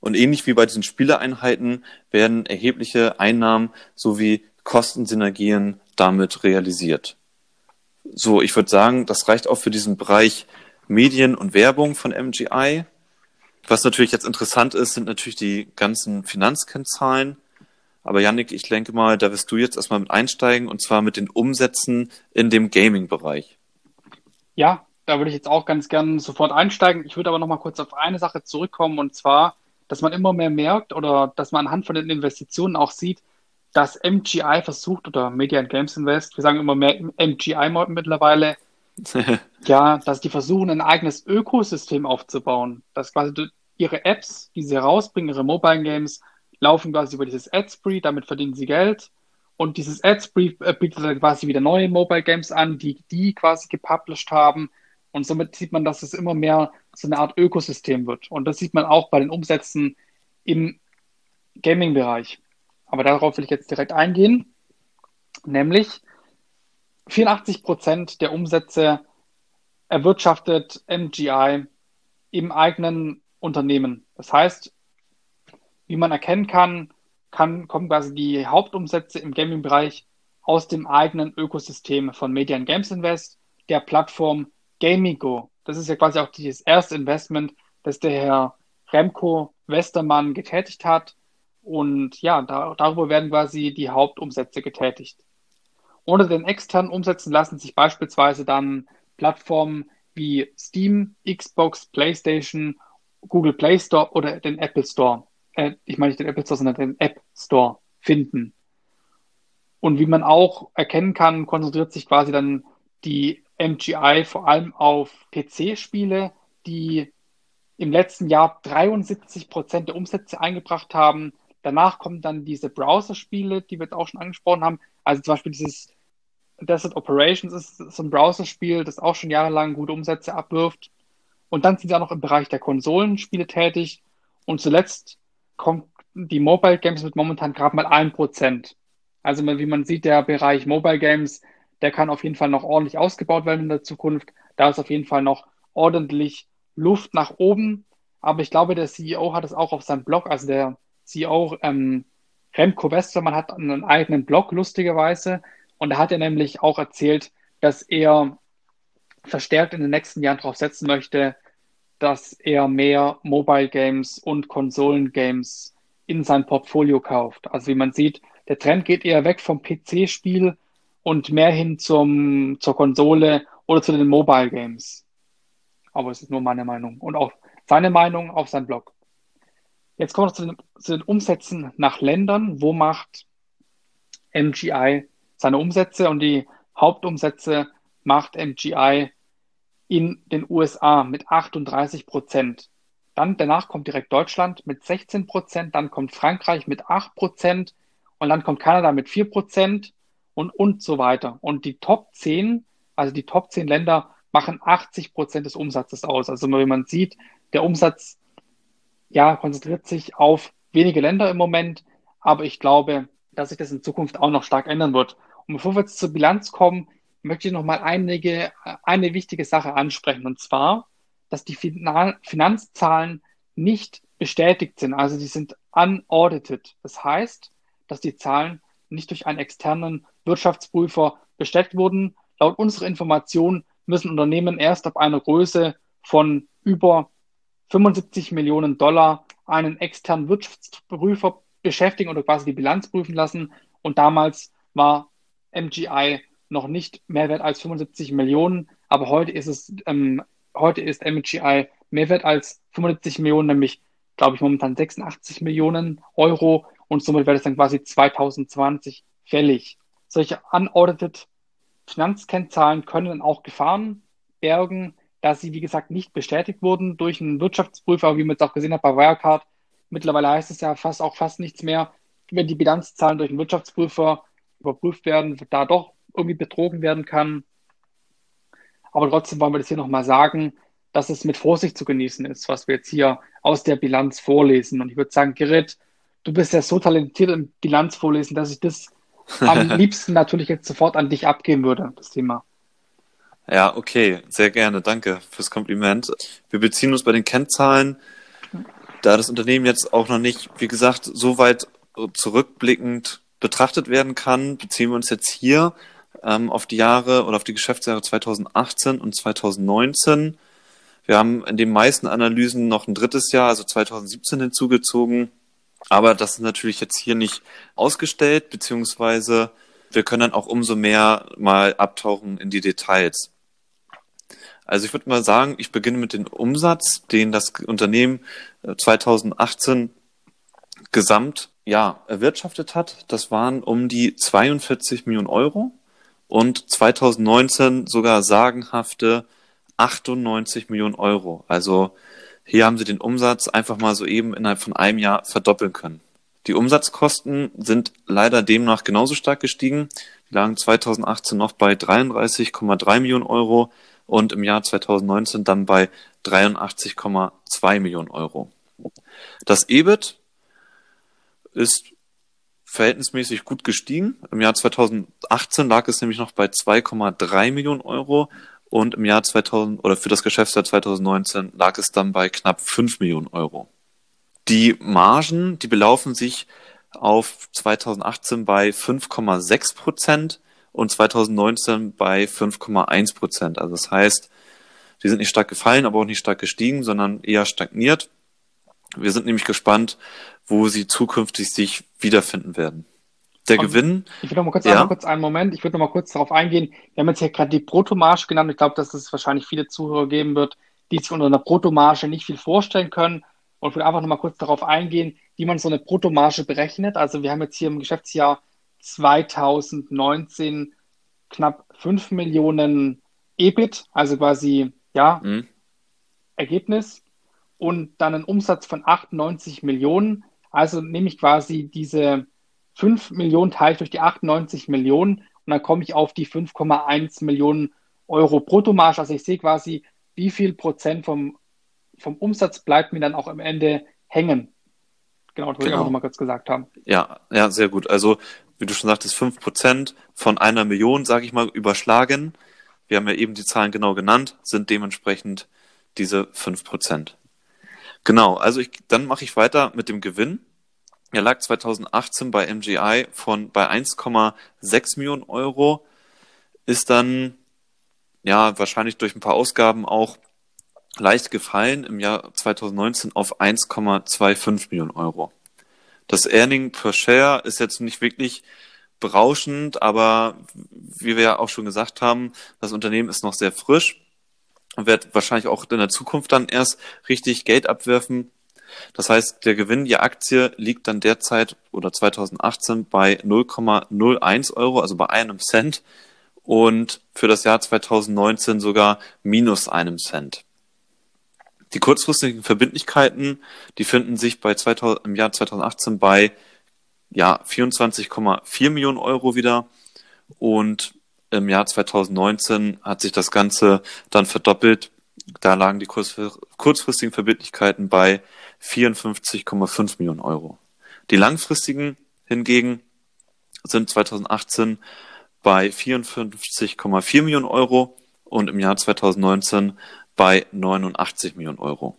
Und ähnlich wie bei diesen Spieleeinheiten werden erhebliche Einnahmen sowie Kostensynergien damit realisiert. So, ich würde sagen, das reicht auch für diesen Bereich Medien und Werbung von MGI. Was natürlich jetzt interessant ist, sind natürlich die ganzen Finanzkennzahlen. Aber Yannick, ich denke mal, da wirst du jetzt erstmal mit einsteigen und zwar mit den Umsätzen in dem Gaming-Bereich. Ja, da würde ich jetzt auch ganz gern sofort einsteigen. Ich würde aber noch mal kurz auf eine Sache zurückkommen und zwar, dass man immer mehr merkt oder dass man anhand von den Investitionen auch sieht, dass MGI versucht oder Media and Games Invest, wir sagen immer mehr MGI mittlerweile, ja, dass die versuchen, ein eigenes Ökosystem aufzubauen. Dass quasi ihre Apps, die sie herausbringen, ihre Mobile Games, laufen quasi über dieses Adspree, damit verdienen sie Geld. Und dieses Adspree äh, bietet dann quasi wieder neue Mobile Games an, die die quasi gepublished haben. Und somit sieht man, dass es immer mehr so eine Art Ökosystem wird. Und das sieht man auch bei den Umsätzen im Gaming-Bereich. Aber darauf will ich jetzt direkt eingehen. Nämlich, 84 Prozent der Umsätze erwirtschaftet MGI im eigenen Unternehmen. Das heißt, wie man erkennen kann, kann kommen quasi die Hauptumsätze im Gaming-Bereich aus dem eigenen Ökosystem von Media Games Invest, der Plattform Gamigo. Das ist ja quasi auch das erste Investment, das der Herr Remco Westermann getätigt hat. Und ja, da, darüber werden quasi die Hauptumsätze getätigt. Unter den externen Umsätzen lassen sich beispielsweise dann Plattformen wie Steam, Xbox, PlayStation, Google Play Store oder den Apple Store, äh, ich meine nicht den Apple Store, sondern den App Store finden. Und wie man auch erkennen kann, konzentriert sich quasi dann die MGI vor allem auf PC-Spiele, die im letzten Jahr 73 Prozent der Umsätze eingebracht haben. Danach kommen dann diese Browser-Spiele, die wir jetzt auch schon angesprochen haben. Also zum Beispiel dieses Desert Operations ist so ein Browser-Spiel, das auch schon jahrelang gute Umsätze abwirft. Und dann sind sie auch noch im Bereich der Konsolenspiele tätig. Und zuletzt kommt die Mobile Games mit momentan gerade mal ein Prozent. Also wie man sieht, der Bereich Mobile Games, der kann auf jeden Fall noch ordentlich ausgebaut werden in der Zukunft. Da ist auf jeden Fall noch ordentlich Luft nach oben. Aber ich glaube, der CEO hat es auch auf seinem Blog, also der CEO ähm, Remco Westermann hat einen eigenen Blog, lustigerweise. Und da hat er nämlich auch erzählt, dass er verstärkt in den nächsten Jahren darauf setzen möchte, dass er mehr Mobile Games und Konsolen Games in sein Portfolio kauft. Also wie man sieht, der Trend geht eher weg vom PC-Spiel und mehr hin zum, zur Konsole oder zu den Mobile Games. Aber es ist nur meine Meinung und auch seine Meinung auf seinem Blog. Jetzt kommen wir zu den, zu den Umsätzen nach Ländern. Wo macht MGI seine Umsätze? Und die Hauptumsätze macht MGI in den USA mit 38 Prozent. Dann danach kommt direkt Deutschland mit 16 Prozent, dann kommt Frankreich mit 8 Prozent und dann kommt Kanada mit 4 Prozent und, und so weiter. Und die Top 10, also die Top 10 Länder machen 80 Prozent des Umsatzes aus. Also wie man sieht, der Umsatz ja, konzentriert sich auf wenige Länder im Moment, aber ich glaube, dass sich das in Zukunft auch noch stark ändern wird. Und bevor wir jetzt zur Bilanz kommen, möchte ich noch mal einige, eine wichtige Sache ansprechen, und zwar, dass die Finanzzahlen nicht bestätigt sind, also die sind unaudited. Das heißt, dass die Zahlen nicht durch einen externen Wirtschaftsprüfer bestätigt wurden. Laut unserer Information müssen Unternehmen erst ab einer Größe von über 75 Millionen Dollar einen externen Wirtschaftsprüfer beschäftigen oder quasi die Bilanz prüfen lassen. Und damals war MGI noch nicht mehr wert als 75 Millionen, aber heute ist es, ähm, heute ist MGI mehr wert als 75 Millionen, nämlich, glaube ich, momentan 86 Millionen Euro und somit wäre das dann quasi 2020 fällig. Solche unaudited Finanzkennzahlen können auch Gefahren bergen, da sie, wie gesagt, nicht bestätigt wurden durch einen Wirtschaftsprüfer, wie man es auch gesehen hat bei Wirecard. Mittlerweile heißt es ja fast auch fast nichts mehr, wenn die Bilanzzahlen durch einen Wirtschaftsprüfer überprüft werden, da doch irgendwie betrogen werden kann. Aber trotzdem wollen wir das hier nochmal sagen, dass es mit Vorsicht zu genießen ist, was wir jetzt hier aus der Bilanz vorlesen. Und ich würde sagen, Gerrit, du bist ja so talentiert im Bilanz vorlesen, dass ich das am liebsten natürlich jetzt sofort an dich abgeben würde, das Thema. Ja, okay, sehr gerne. Danke fürs Kompliment. Wir beziehen uns bei den Kennzahlen, da das Unternehmen jetzt auch noch nicht, wie gesagt, so weit zurückblickend betrachtet werden kann, beziehen wir uns jetzt hier ähm, auf die Jahre oder auf die Geschäftsjahre 2018 und 2019. Wir haben in den meisten Analysen noch ein drittes Jahr, also 2017 hinzugezogen. Aber das ist natürlich jetzt hier nicht ausgestellt, beziehungsweise wir können dann auch umso mehr mal abtauchen in die Details. Also ich würde mal sagen, ich beginne mit dem Umsatz, den das Unternehmen 2018 äh, gesamt ja, erwirtschaftet hat. Das waren um die 42 Millionen Euro und 2019 sogar sagenhafte 98 Millionen Euro. Also hier haben sie den Umsatz einfach mal so eben innerhalb von einem Jahr verdoppeln können. Die Umsatzkosten sind leider demnach genauso stark gestiegen. Die lagen 2018 noch bei 33,3 Millionen Euro und im Jahr 2019 dann bei 83,2 Millionen Euro. Das EBIT ist verhältnismäßig gut gestiegen. Im Jahr 2018 lag es nämlich noch bei 2,3 Millionen Euro und im Jahr 2000 oder für das Geschäftsjahr 2019 lag es dann bei knapp 5 Millionen Euro. Die Margen, die belaufen sich auf 2018 bei 5,6 Prozent und 2019 bei 5,1 Prozent. Also das heißt, die sind nicht stark gefallen, aber auch nicht stark gestiegen, sondern eher stagniert. Wir sind nämlich gespannt, wo sie zukünftig sich wiederfinden werden. Der Und Gewinn. Ich würde noch mal kurz, ja? kurz einen Moment, ich würde noch mal kurz darauf eingehen. Wir haben jetzt hier gerade die Bruttomarge genannt. Ich glaube, dass es wahrscheinlich viele Zuhörer geben wird, die sich unter einer Bruttomarge nicht viel vorstellen können. Und ich würde einfach noch mal kurz darauf eingehen, wie man so eine Bruttomarge berechnet. Also wir haben jetzt hier im Geschäftsjahr 2019 knapp 5 Millionen EBIT, also quasi, ja, mhm. Ergebnis und dann einen Umsatz von 98 Millionen. Also nehme ich quasi diese 5 Millionen teile ich durch die 98 Millionen und dann komme ich auf die 5,1 Millionen Euro Bruttomarge. Also ich sehe quasi, wie viel Prozent vom, vom Umsatz bleibt mir dann auch am Ende hängen. Genau, das wollte genau. ich auch nochmal kurz gesagt haben. Ja, ja, sehr gut. Also, wie du schon sagtest, 5 Prozent von einer Million, sage ich mal, überschlagen. Wir haben ja eben die Zahlen genau genannt, sind dementsprechend diese 5 Prozent. Genau, also ich, dann mache ich weiter mit dem Gewinn. Er lag 2018 bei MGI von bei 1,6 Millionen Euro, ist dann ja wahrscheinlich durch ein paar Ausgaben auch leicht gefallen im Jahr 2019 auf 1,25 Millionen Euro. Das Earning per Share ist jetzt nicht wirklich berauschend, aber wie wir ja auch schon gesagt haben, das Unternehmen ist noch sehr frisch wird wahrscheinlich auch in der Zukunft dann erst richtig Geld abwerfen. Das heißt, der Gewinn je Aktie liegt dann derzeit oder 2018 bei 0,01 Euro, also bei einem Cent und für das Jahr 2019 sogar minus einem Cent. Die kurzfristigen Verbindlichkeiten, die finden sich bei 2000, im Jahr 2018 bei ja, 24,4 Millionen Euro wieder und im Jahr 2019 hat sich das Ganze dann verdoppelt. Da lagen die kurzfristigen Verbindlichkeiten bei 54,5 Millionen Euro. Die langfristigen hingegen sind 2018 bei 54,4 Millionen Euro und im Jahr 2019 bei 89 Millionen Euro.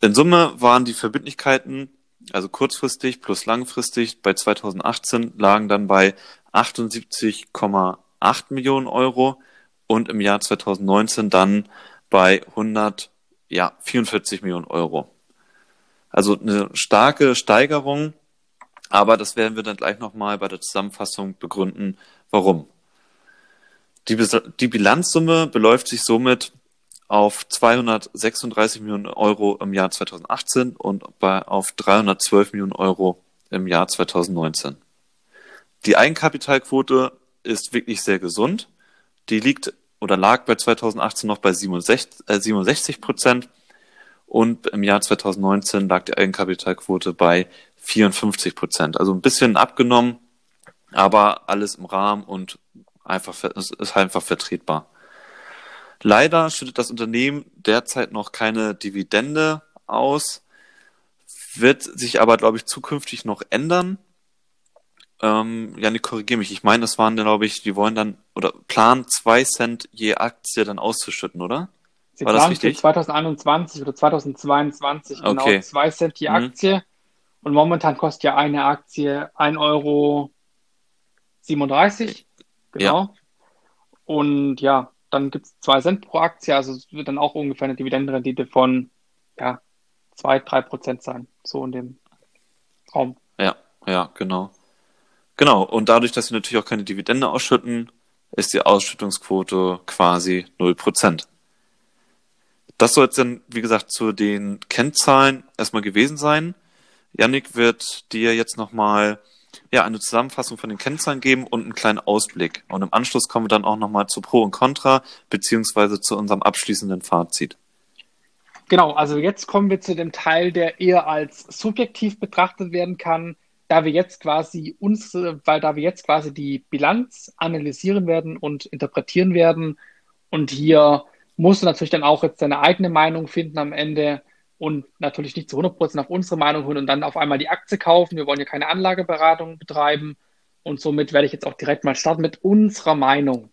In Summe waren die Verbindlichkeiten, also kurzfristig plus langfristig, bei 2018 lagen dann bei 78,8 Millionen Euro und im Jahr 2019 dann bei 144 Millionen Euro. Also eine starke Steigerung, aber das werden wir dann gleich nochmal bei der Zusammenfassung begründen, warum. Die, die Bilanzsumme beläuft sich somit auf 236 Millionen Euro im Jahr 2018 und bei, auf 312 Millionen Euro im Jahr 2019. Die Eigenkapitalquote ist wirklich sehr gesund. Die liegt oder lag bei 2018 noch bei 67, äh, 67 Prozent und im Jahr 2019 lag die Eigenkapitalquote bei 54 Prozent. Also ein bisschen abgenommen, aber alles im Rahmen und einfach, ist einfach vertretbar. Leider schüttet das Unternehmen derzeit noch keine Dividende aus, wird sich aber, glaube ich, zukünftig noch ändern. Ähm, Janik, korrigiere mich. Ich meine, das waren, glaube ich, die wollen dann oder planen zwei Cent je Aktie dann auszuschütten, oder? Sie War das richtig? 2021 oder 2022 genau okay. zwei Cent je mhm. Aktie. Mhm. Und momentan kostet ja eine Aktie 1,37 Euro. Genau. Ja. Und ja, dann gibt es zwei Cent pro Aktie, also es wird dann auch ungefähr eine Dividendenrendite von ja, zwei, drei Prozent sein, so in dem Raum. Ja, ja, genau. Genau, und dadurch, dass sie natürlich auch keine Dividende ausschütten, ist die Ausschüttungsquote quasi 0%. Das soll jetzt dann, wie gesagt, zu den Kennzahlen erstmal gewesen sein. Yannick wird dir jetzt nochmal ja, eine Zusammenfassung von den Kennzahlen geben und einen kleinen Ausblick. Und im Anschluss kommen wir dann auch nochmal zu Pro und Contra, beziehungsweise zu unserem abschließenden Fazit. Genau, also jetzt kommen wir zu dem Teil, der eher als subjektiv betrachtet werden kann, da wir jetzt quasi uns, weil da wir jetzt quasi die Bilanz analysieren werden und interpretieren werden. Und hier musst du natürlich dann auch jetzt deine eigene Meinung finden am Ende und natürlich nicht zu 100% auf unsere Meinung hören und dann auf einmal die Aktie kaufen. Wir wollen ja keine Anlageberatung betreiben und somit werde ich jetzt auch direkt mal starten mit unserer Meinung.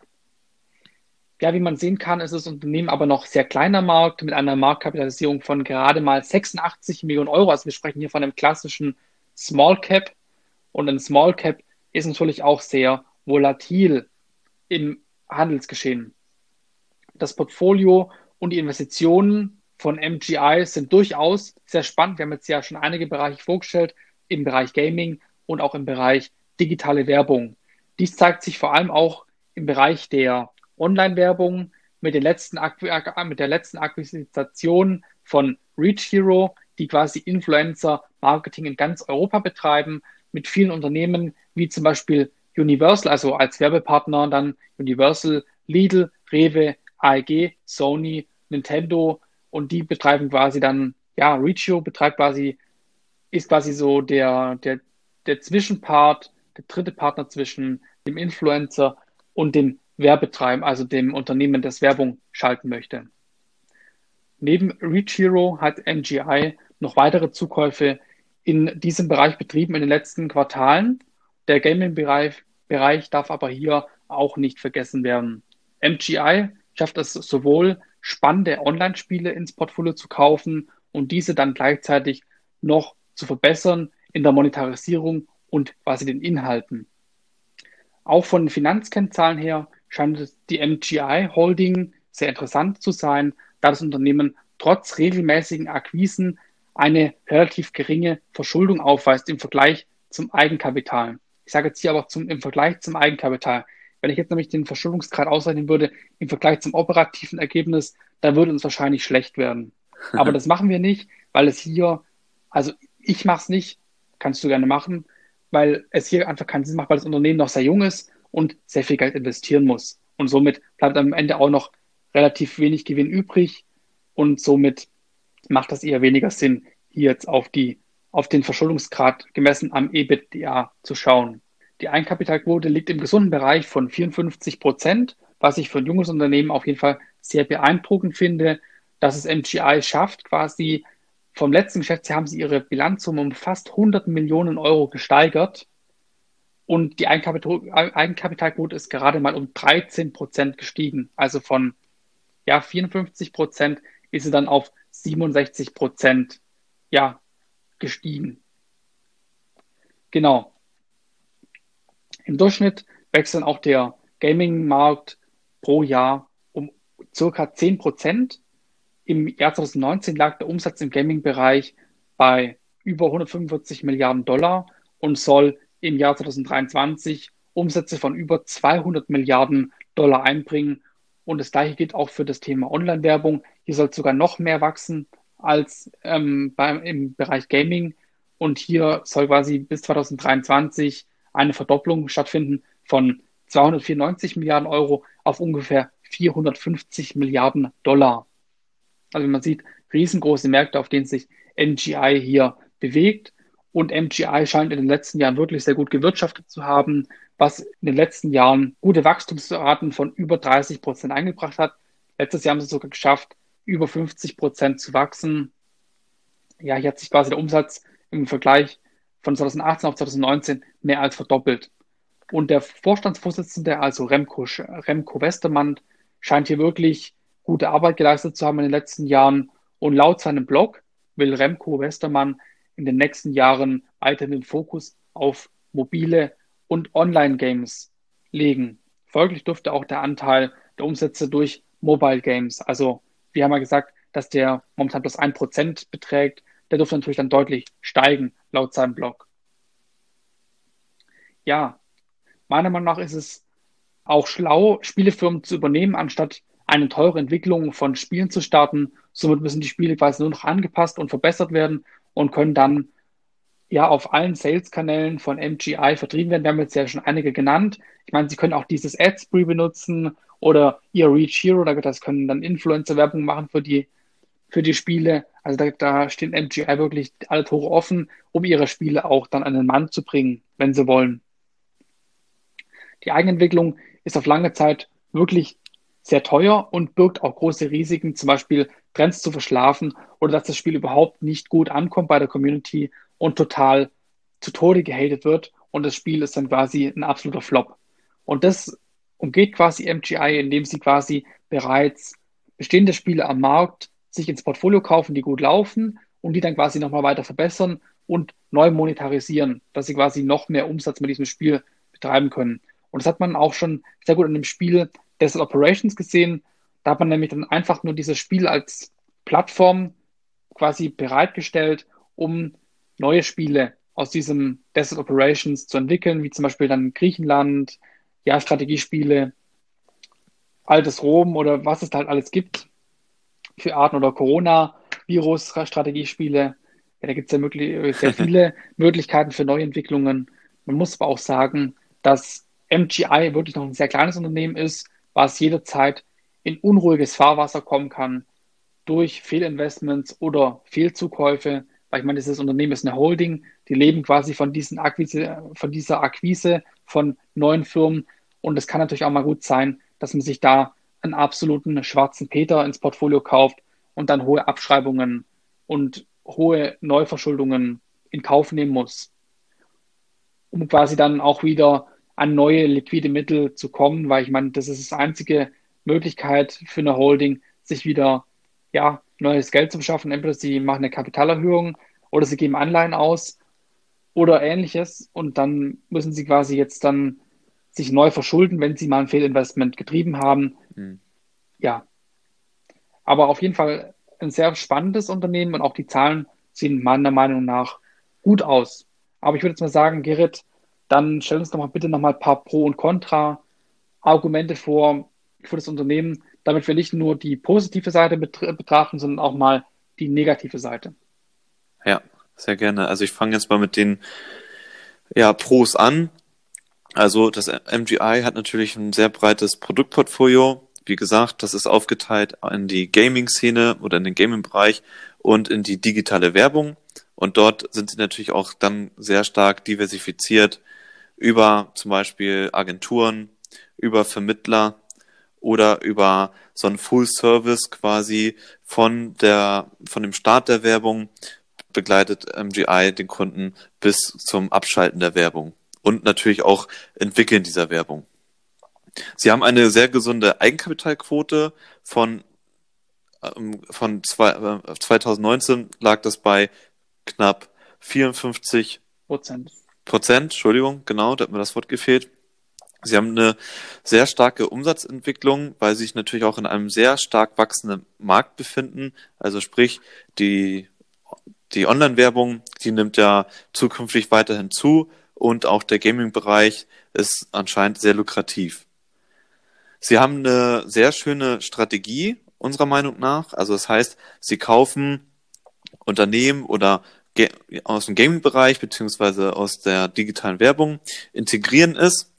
Ja, wie man sehen kann, ist das Unternehmen aber noch sehr kleiner Markt mit einer Marktkapitalisierung von gerade mal 86 Millionen Euro. Also wir sprechen hier von einem klassischen Small Cap und ein Small Cap ist natürlich auch sehr volatil im Handelsgeschehen. Das Portfolio und die Investitionen von MGI sind durchaus sehr spannend. Wir haben jetzt ja schon einige Bereiche vorgestellt im Bereich Gaming und auch im Bereich digitale Werbung. Dies zeigt sich vor allem auch im Bereich der Online-Werbung mit, letzten, mit der letzten Akquisition von Reach Hero, die quasi Influencer-Marketing in ganz Europa betreiben, mit vielen Unternehmen wie zum Beispiel Universal, also als Werbepartner dann Universal, Lidl, Rewe, AEG, Sony, Nintendo, und die betreiben quasi dann, ja, Reachio betreibt quasi ist quasi so der, der, der Zwischenpart, der dritte Partner zwischen dem Influencer und dem Werbetreiben, also dem Unternehmen, das Werbung schalten möchte. Neben Reach Hero hat MGI noch weitere Zukäufe in diesem Bereich betrieben in den letzten Quartalen. Der Gaming-Bereich Bereich darf aber hier auch nicht vergessen werden. MGI schafft es sowohl, spannende Online-Spiele ins Portfolio zu kaufen und diese dann gleichzeitig noch zu verbessern in der Monetarisierung und quasi den Inhalten. Auch von den Finanzkennzahlen her scheint die MGI Holding sehr interessant zu sein, da das Unternehmen trotz regelmäßigen Akquisen eine relativ geringe Verschuldung aufweist im Vergleich zum Eigenkapital. Ich sage jetzt hier aber zum, im Vergleich zum Eigenkapital. Wenn ich jetzt nämlich den Verschuldungsgrad ausrechnen würde im Vergleich zum operativen Ergebnis, dann würde uns wahrscheinlich schlecht werden. Aber das machen wir nicht, weil es hier, also ich mache es nicht, kannst du gerne machen, weil es hier einfach keinen Sinn macht, weil das Unternehmen noch sehr jung ist und sehr viel Geld investieren muss. Und somit bleibt am Ende auch noch relativ wenig Gewinn übrig und somit macht das eher weniger Sinn, hier jetzt auf, die, auf den Verschuldungsgrad gemessen am EBITDA zu schauen. Die Eigenkapitalquote liegt im gesunden Bereich von 54 Prozent, was ich für ein junges Unternehmen auf jeden Fall sehr beeindruckend finde, dass es MGI schafft, quasi vom letzten Geschäftsjahr haben sie ihre Bilanzsumme um fast 100 Millionen Euro gesteigert und die Eigenkapital, Eigenkapitalquote ist gerade mal um 13 Prozent gestiegen. Also von ja, 54 Prozent ist sie dann auf 67 Prozent ja, gestiegen. Genau. Im Durchschnitt wächst dann auch der Gaming-Markt pro Jahr um circa 10 Prozent. Im Jahr 2019 lag der Umsatz im Gaming-Bereich bei über 145 Milliarden Dollar und soll im Jahr 2023 Umsätze von über 200 Milliarden Dollar einbringen und das gleiche gilt auch für das Thema Online-Werbung. Hier soll es sogar noch mehr wachsen als ähm, beim, im Bereich Gaming. Und hier soll quasi bis 2023 eine Verdopplung stattfinden von 294 Milliarden Euro auf ungefähr 450 Milliarden Dollar. Also man sieht riesengroße Märkte, auf denen sich MGI hier bewegt. Und MGI scheint in den letzten Jahren wirklich sehr gut gewirtschaftet zu haben was in den letzten Jahren gute Wachstumsraten von über 30 Prozent eingebracht hat. Letztes Jahr haben sie sogar geschafft, über 50 Prozent zu wachsen. Ja, hier hat sich quasi der Umsatz im Vergleich von 2018 auf 2019 mehr als verdoppelt. Und der Vorstandsvorsitzende, also Remco, Remco Westermann, scheint hier wirklich gute Arbeit geleistet zu haben in den letzten Jahren. Und laut seinem Blog will Remco Westermann in den nächsten Jahren weiter den Fokus auf mobile und Online-Games legen. Folglich dürfte auch der Anteil der Umsätze durch Mobile Games, also wir haben ja gesagt, dass der momentan plus ein Prozent beträgt, der dürfte natürlich dann deutlich steigen, laut seinem Blog. Ja, meiner Meinung nach ist es auch schlau, Spielefirmen zu übernehmen, anstatt eine teure Entwicklung von Spielen zu starten. Somit müssen die Spiele quasi nur noch angepasst und verbessert werden und können dann ja auf allen Sales-Kanälen von MGI vertrieben werden. Wir haben jetzt ja schon einige genannt. Ich meine, Sie können auch dieses Adspree benutzen oder ihr Reach Hero, das können dann Influencer-Werbung machen für die, für die Spiele. Also da, da stehen MGI wirklich alle Tore offen, um ihre Spiele auch dann an den Mann zu bringen, wenn sie wollen. Die Eigenentwicklung ist auf lange Zeit wirklich sehr teuer und birgt auch große Risiken, zum Beispiel Trends zu verschlafen oder dass das Spiel überhaupt nicht gut ankommt bei der Community und total zu Tode gehatet wird und das Spiel ist dann quasi ein absoluter Flop. Und das umgeht quasi MGI, indem sie quasi bereits bestehende Spiele am Markt sich ins Portfolio kaufen, die gut laufen und die dann quasi nochmal weiter verbessern und neu monetarisieren, dass sie quasi noch mehr Umsatz mit diesem Spiel betreiben können. Und das hat man auch schon sehr gut in dem Spiel Desert Operations gesehen. Da hat man nämlich dann einfach nur dieses Spiel als Plattform quasi bereitgestellt, um neue Spiele aus diesem Desert Operations zu entwickeln, wie zum Beispiel dann Griechenland, ja, Strategiespiele, altes Rom oder was es halt alles gibt für Arten oder Corona-Virus-Strategiespiele. Ja, da gibt es ja möglich, sehr viele Möglichkeiten für Neuentwicklungen. Man muss aber auch sagen, dass MGI wirklich noch ein sehr kleines Unternehmen ist, was jederzeit in unruhiges Fahrwasser kommen kann durch Fehlinvestments oder Fehlzukäufe weil ich meine, dieses Unternehmen ist eine Holding, die leben quasi von, diesen Akquise, von dieser Akquise von neuen Firmen. Und es kann natürlich auch mal gut sein, dass man sich da einen absoluten schwarzen Peter ins Portfolio kauft und dann hohe Abschreibungen und hohe Neuverschuldungen in Kauf nehmen muss, um quasi dann auch wieder an neue liquide Mittel zu kommen, weil ich meine, das ist die einzige Möglichkeit für eine Holding, sich wieder ja, neues Geld zu beschaffen. Entweder sie machen eine Kapitalerhöhung oder sie geben Anleihen aus oder ähnliches und dann müssen sie quasi jetzt dann sich neu verschulden, wenn sie mal ein Fehlinvestment getrieben haben. Mhm. Ja. Aber auf jeden Fall ein sehr spannendes Unternehmen und auch die Zahlen sehen meiner Meinung nach gut aus. Aber ich würde jetzt mal sagen, Gerrit, dann stell uns doch mal bitte noch mal ein paar Pro- und Contra-Argumente vor für das Unternehmen, damit wir nicht nur die positive Seite betrachten, sondern auch mal die negative Seite. Ja, sehr gerne. Also ich fange jetzt mal mit den ja, Pros an. Also das MGI hat natürlich ein sehr breites Produktportfolio. Wie gesagt, das ist aufgeteilt in die Gaming-Szene oder in den Gaming-Bereich und in die digitale Werbung. Und dort sind sie natürlich auch dann sehr stark diversifiziert über zum Beispiel Agenturen, über Vermittler oder über so einen Full Service quasi von der, von dem Start der Werbung begleitet MGI den Kunden bis zum Abschalten der Werbung und natürlich auch Entwickeln dieser Werbung. Sie haben eine sehr gesunde Eigenkapitalquote von, ähm, von zwei, äh, 2019 lag das bei knapp 54 Prozent. Prozent, Entschuldigung, genau, da hat mir das Wort gefehlt. Sie haben eine sehr starke Umsatzentwicklung, weil sie sich natürlich auch in einem sehr stark wachsenden Markt befinden. Also sprich, die, die Online-Werbung, die nimmt ja zukünftig weiterhin zu und auch der Gaming-Bereich ist anscheinend sehr lukrativ. Sie haben eine sehr schöne Strategie, unserer Meinung nach. Also das heißt, sie kaufen Unternehmen oder aus dem Gaming-Bereich beziehungsweise aus der digitalen Werbung, integrieren es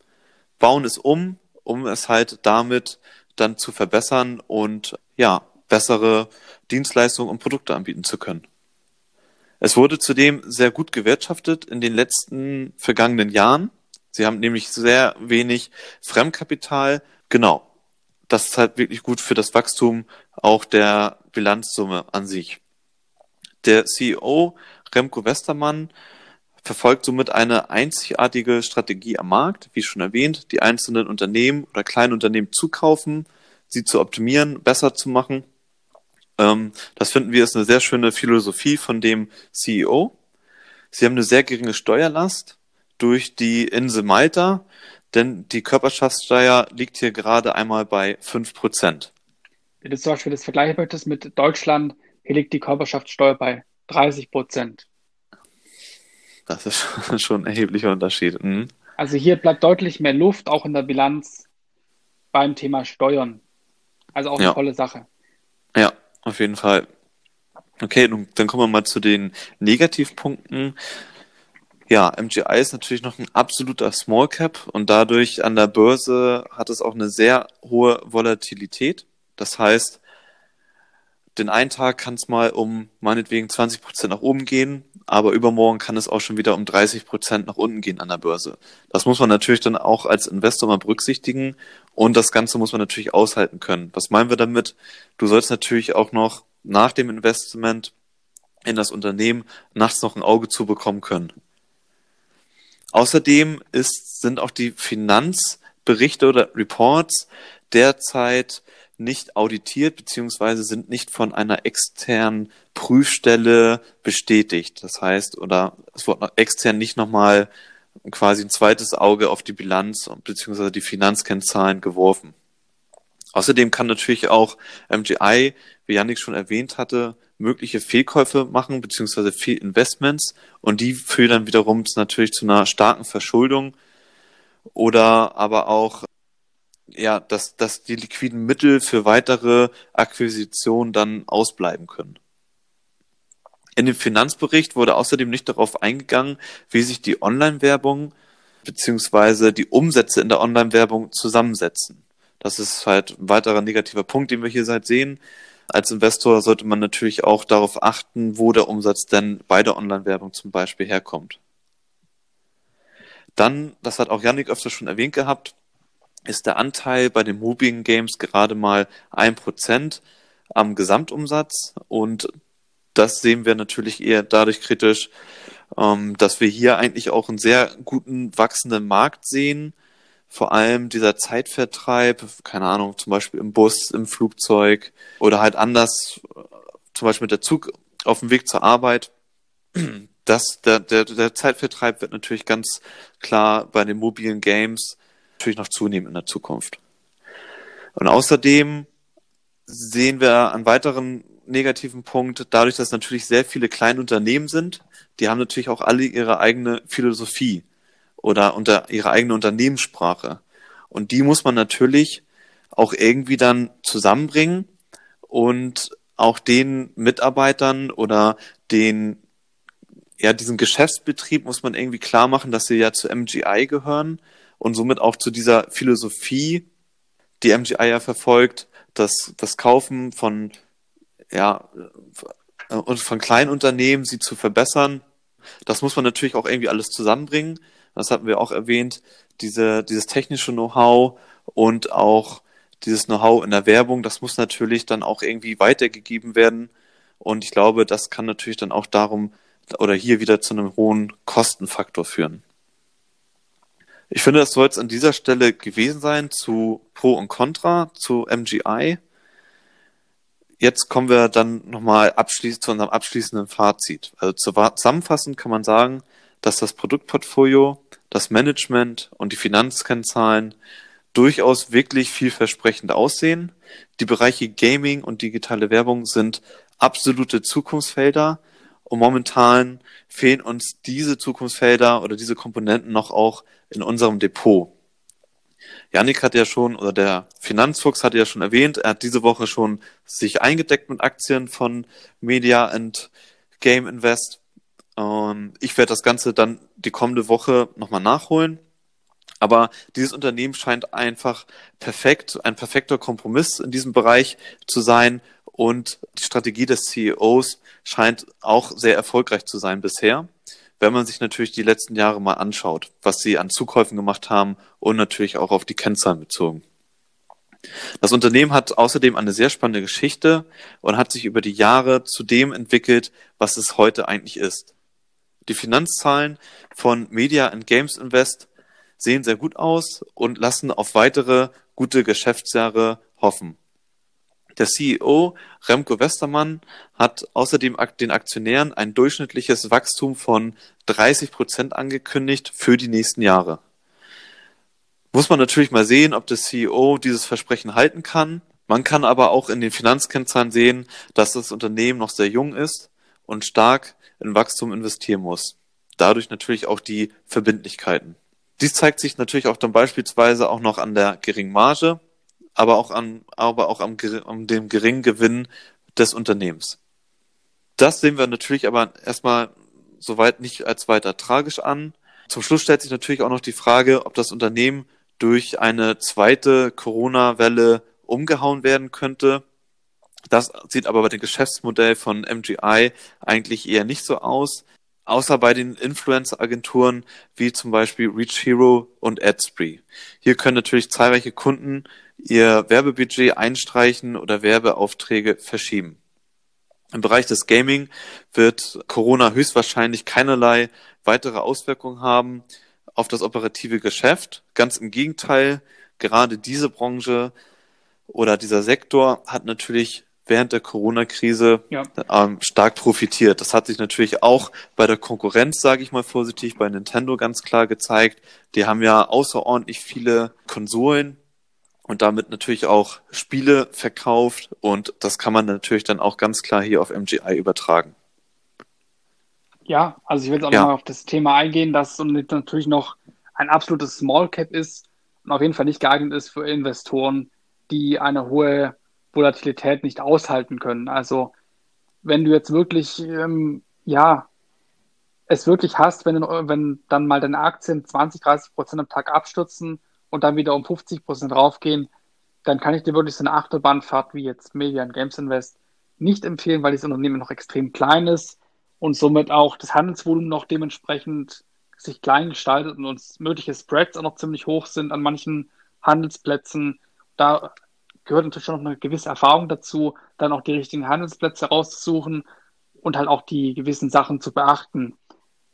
bauen es um, um es halt damit dann zu verbessern und ja, bessere Dienstleistungen und Produkte anbieten zu können. Es wurde zudem sehr gut gewirtschaftet in den letzten vergangenen Jahren. Sie haben nämlich sehr wenig Fremdkapital. Genau. Das ist halt wirklich gut für das Wachstum auch der Bilanzsumme an sich. Der CEO Remco Westermann verfolgt somit eine einzigartige Strategie am Markt, wie schon erwähnt, die einzelnen Unternehmen oder kleinen Unternehmen zukaufen, sie zu optimieren, besser zu machen. Ähm, das finden wir ist eine sehr schöne Philosophie von dem CEO. Sie haben eine sehr geringe Steuerlast durch die Insel Malta, denn die Körperschaftssteuer liegt hier gerade einmal bei 5%. Wenn du zum Beispiel das vergleichen möchtest mit Deutschland, hier liegt die Körperschaftssteuer bei 30 Prozent. Das ist schon ein erheblicher Unterschied. Mhm. Also hier bleibt deutlich mehr Luft, auch in der Bilanz beim Thema Steuern. Also auch eine ja. tolle Sache. Ja, auf jeden Fall. Okay, dann kommen wir mal zu den Negativpunkten. Ja, MGI ist natürlich noch ein absoluter Small Cap und dadurch an der Börse hat es auch eine sehr hohe Volatilität. Das heißt, den einen Tag kann es mal um meinetwegen 20 Prozent nach oben gehen, aber übermorgen kann es auch schon wieder um 30 Prozent nach unten gehen an der Börse. Das muss man natürlich dann auch als Investor mal berücksichtigen und das Ganze muss man natürlich aushalten können. Was meinen wir damit? Du sollst natürlich auch noch nach dem Investment in das Unternehmen nachts noch ein Auge zu bekommen können. Außerdem ist, sind auch die Finanzberichte oder Reports derzeit nicht auditiert beziehungsweise sind nicht von einer externen Prüfstelle bestätigt. Das heißt, oder es noch extern nicht nochmal quasi ein zweites Auge auf die Bilanz beziehungsweise die Finanzkennzahlen geworfen. Außerdem kann natürlich auch MGI, wie Yannick schon erwähnt hatte, mögliche Fehlkäufe machen beziehungsweise Fehlinvestments und die führen dann wiederum natürlich zu einer starken Verschuldung oder aber auch ja, dass, dass die liquiden Mittel für weitere Akquisitionen dann ausbleiben können. In dem Finanzbericht wurde außerdem nicht darauf eingegangen, wie sich die Online-Werbung beziehungsweise die Umsätze in der Online-Werbung zusammensetzen. Das ist halt ein weiterer negativer Punkt, den wir hier seit sehen. als Investor sollte man natürlich auch darauf achten, wo der Umsatz denn bei der Online-Werbung zum Beispiel herkommt. Dann, das hat auch Yannick öfter schon erwähnt gehabt, ist der Anteil bei den mobilen Games gerade mal ein Prozent am Gesamtumsatz und das sehen wir natürlich eher dadurch kritisch, ähm, dass wir hier eigentlich auch einen sehr guten wachsenden Markt sehen. Vor allem dieser Zeitvertreib, keine Ahnung, zum Beispiel im Bus, im Flugzeug oder halt anders, zum Beispiel mit der Zug auf dem Weg zur Arbeit. Das, der, der, der Zeitvertreib wird natürlich ganz klar bei den mobilen Games natürlich noch zunehmen in der Zukunft. Und außerdem sehen wir einen weiteren negativen Punkt, dadurch, dass natürlich sehr viele kleine Unternehmen sind, die haben natürlich auch alle ihre eigene Philosophie oder unter ihre eigene Unternehmenssprache. Und die muss man natürlich auch irgendwie dann zusammenbringen und auch den Mitarbeitern oder den ja, diesen Geschäftsbetrieb muss man irgendwie klar machen, dass sie ja zu MGI gehören und somit auch zu dieser Philosophie, die MGI ja verfolgt, das, das Kaufen von, ja, und von kleinen Unternehmen, sie zu verbessern. Das muss man natürlich auch irgendwie alles zusammenbringen. Das hatten wir auch erwähnt, diese, dieses technische Know-how und auch dieses Know-how in der Werbung, das muss natürlich dann auch irgendwie weitergegeben werden. Und ich glaube, das kann natürlich dann auch darum oder hier wieder zu einem hohen Kostenfaktor führen. Ich finde, das soll es an dieser Stelle gewesen sein zu Pro und Contra, zu MGI. Jetzt kommen wir dann nochmal abschließend zu unserem abschließenden Fazit. Also zusammenfassend kann man sagen, dass das Produktportfolio, das Management und die Finanzkennzahlen durchaus wirklich vielversprechend aussehen. Die Bereiche Gaming und digitale Werbung sind absolute Zukunftsfelder, und momentan fehlen uns diese Zukunftsfelder oder diese Komponenten noch auch in unserem Depot. Janik hat ja schon, oder der Finanzfuchs hat ja schon erwähnt, er hat diese Woche schon sich eingedeckt mit Aktien von Media and Game Invest. Ähm, ich werde das Ganze dann die kommende Woche nochmal nachholen. Aber dieses Unternehmen scheint einfach perfekt, ein perfekter Kompromiss in diesem Bereich zu sein, und die Strategie des CEOs scheint auch sehr erfolgreich zu sein bisher, wenn man sich natürlich die letzten Jahre mal anschaut, was sie an Zukäufen gemacht haben und natürlich auch auf die Kennzahlen bezogen. Das Unternehmen hat außerdem eine sehr spannende Geschichte und hat sich über die Jahre zu dem entwickelt, was es heute eigentlich ist. Die Finanzzahlen von Media and Games Invest sehen sehr gut aus und lassen auf weitere gute Geschäftsjahre hoffen. Der CEO Remco Westermann hat außerdem den Aktionären ein durchschnittliches Wachstum von 30 Prozent angekündigt für die nächsten Jahre. Muss man natürlich mal sehen, ob der CEO dieses Versprechen halten kann. Man kann aber auch in den Finanzkennzahlen sehen, dass das Unternehmen noch sehr jung ist und stark in Wachstum investieren muss. Dadurch natürlich auch die Verbindlichkeiten. Dies zeigt sich natürlich auch dann beispielsweise auch noch an der geringen Marge, aber auch an, aber auch am, am dem geringen Gewinn des Unternehmens. Das sehen wir natürlich aber erstmal soweit nicht als weiter tragisch an. Zum Schluss stellt sich natürlich auch noch die Frage, ob das Unternehmen durch eine zweite Corona-Welle umgehauen werden könnte. Das sieht aber bei dem Geschäftsmodell von MGI eigentlich eher nicht so aus. Außer bei den Influencer-Agenturen wie zum Beispiel Reach Hero und AdSpree. Hier können natürlich zahlreiche Kunden ihr Werbebudget einstreichen oder Werbeaufträge verschieben. Im Bereich des Gaming wird Corona höchstwahrscheinlich keinerlei weitere Auswirkungen haben auf das operative Geschäft. Ganz im Gegenteil, gerade diese Branche oder dieser Sektor hat natürlich während der Corona-Krise ja. ähm, stark profitiert. Das hat sich natürlich auch bei der Konkurrenz, sage ich mal vorsichtig, bei Nintendo ganz klar gezeigt. Die haben ja außerordentlich viele Konsolen und damit natürlich auch Spiele verkauft und das kann man natürlich dann auch ganz klar hier auf MGI übertragen. Ja, also ich will jetzt auch ja. nochmal auf das Thema eingehen, dass es natürlich noch ein absolutes Small Cap ist und auf jeden Fall nicht geeignet ist für Investoren, die eine hohe Volatilität nicht aushalten können. Also wenn du jetzt wirklich, ähm, ja, es wirklich hast, wenn, wenn dann mal deine Aktien 20, 30 Prozent am Tag abstürzen und dann wieder um 50 Prozent raufgehen, dann kann ich dir wirklich so eine Achterbahnfahrt wie jetzt Media Games Invest nicht empfehlen, weil das Unternehmen noch extrem klein ist und somit auch das Handelsvolumen noch dementsprechend sich klein gestaltet und uns mögliche Spreads auch noch ziemlich hoch sind an manchen Handelsplätzen. Da gehört natürlich schon noch eine gewisse Erfahrung dazu, dann auch die richtigen Handelsplätze rauszusuchen und halt auch die gewissen Sachen zu beachten.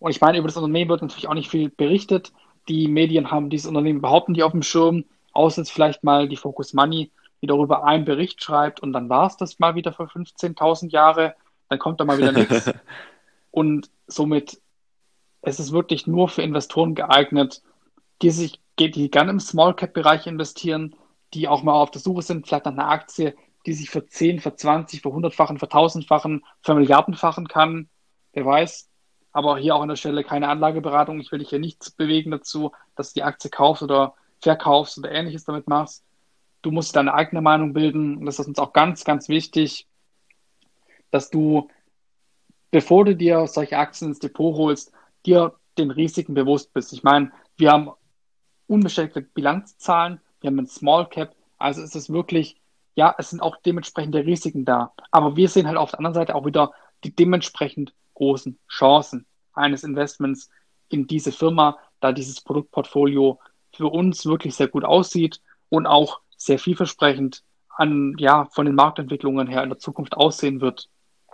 Und ich meine, über das Unternehmen wird natürlich auch nicht viel berichtet. Die Medien haben dieses Unternehmen überhaupt nicht auf dem Schirm, außer jetzt vielleicht mal die Focus Money, die darüber einen Bericht schreibt und dann war es das mal wieder für 15.000 Jahre, dann kommt da mal wieder nichts. Und somit es ist wirklich nur für Investoren geeignet, die sich, die gerne im Small Cap Bereich investieren, die auch mal auf der Suche sind, vielleicht nach einer Aktie, die sich für 10, für 20, für 100-fachen, für 1000-fachen, für Milliardenfachen kann. Wer weiß. Aber hier auch an der Stelle keine Anlageberatung. Ich will dich hier nichts bewegen dazu, dass du die Aktie kaufst oder verkaufst oder ähnliches damit machst. Du musst deine eigene Meinung bilden. Und das ist uns auch ganz, ganz wichtig, dass du, bevor du dir solche Aktien ins Depot holst, dir den Risiken bewusst bist. Ich meine, wir haben unbeschränkte Bilanzzahlen, wir haben ein Small Cap, also ist es wirklich, ja, es sind auch dementsprechende Risiken da. Aber wir sehen halt auf der anderen Seite auch wieder die dementsprechend großen Chancen eines Investments in diese Firma, da dieses Produktportfolio für uns wirklich sehr gut aussieht und auch sehr vielversprechend an, ja, von den Marktentwicklungen her in der Zukunft aussehen wird.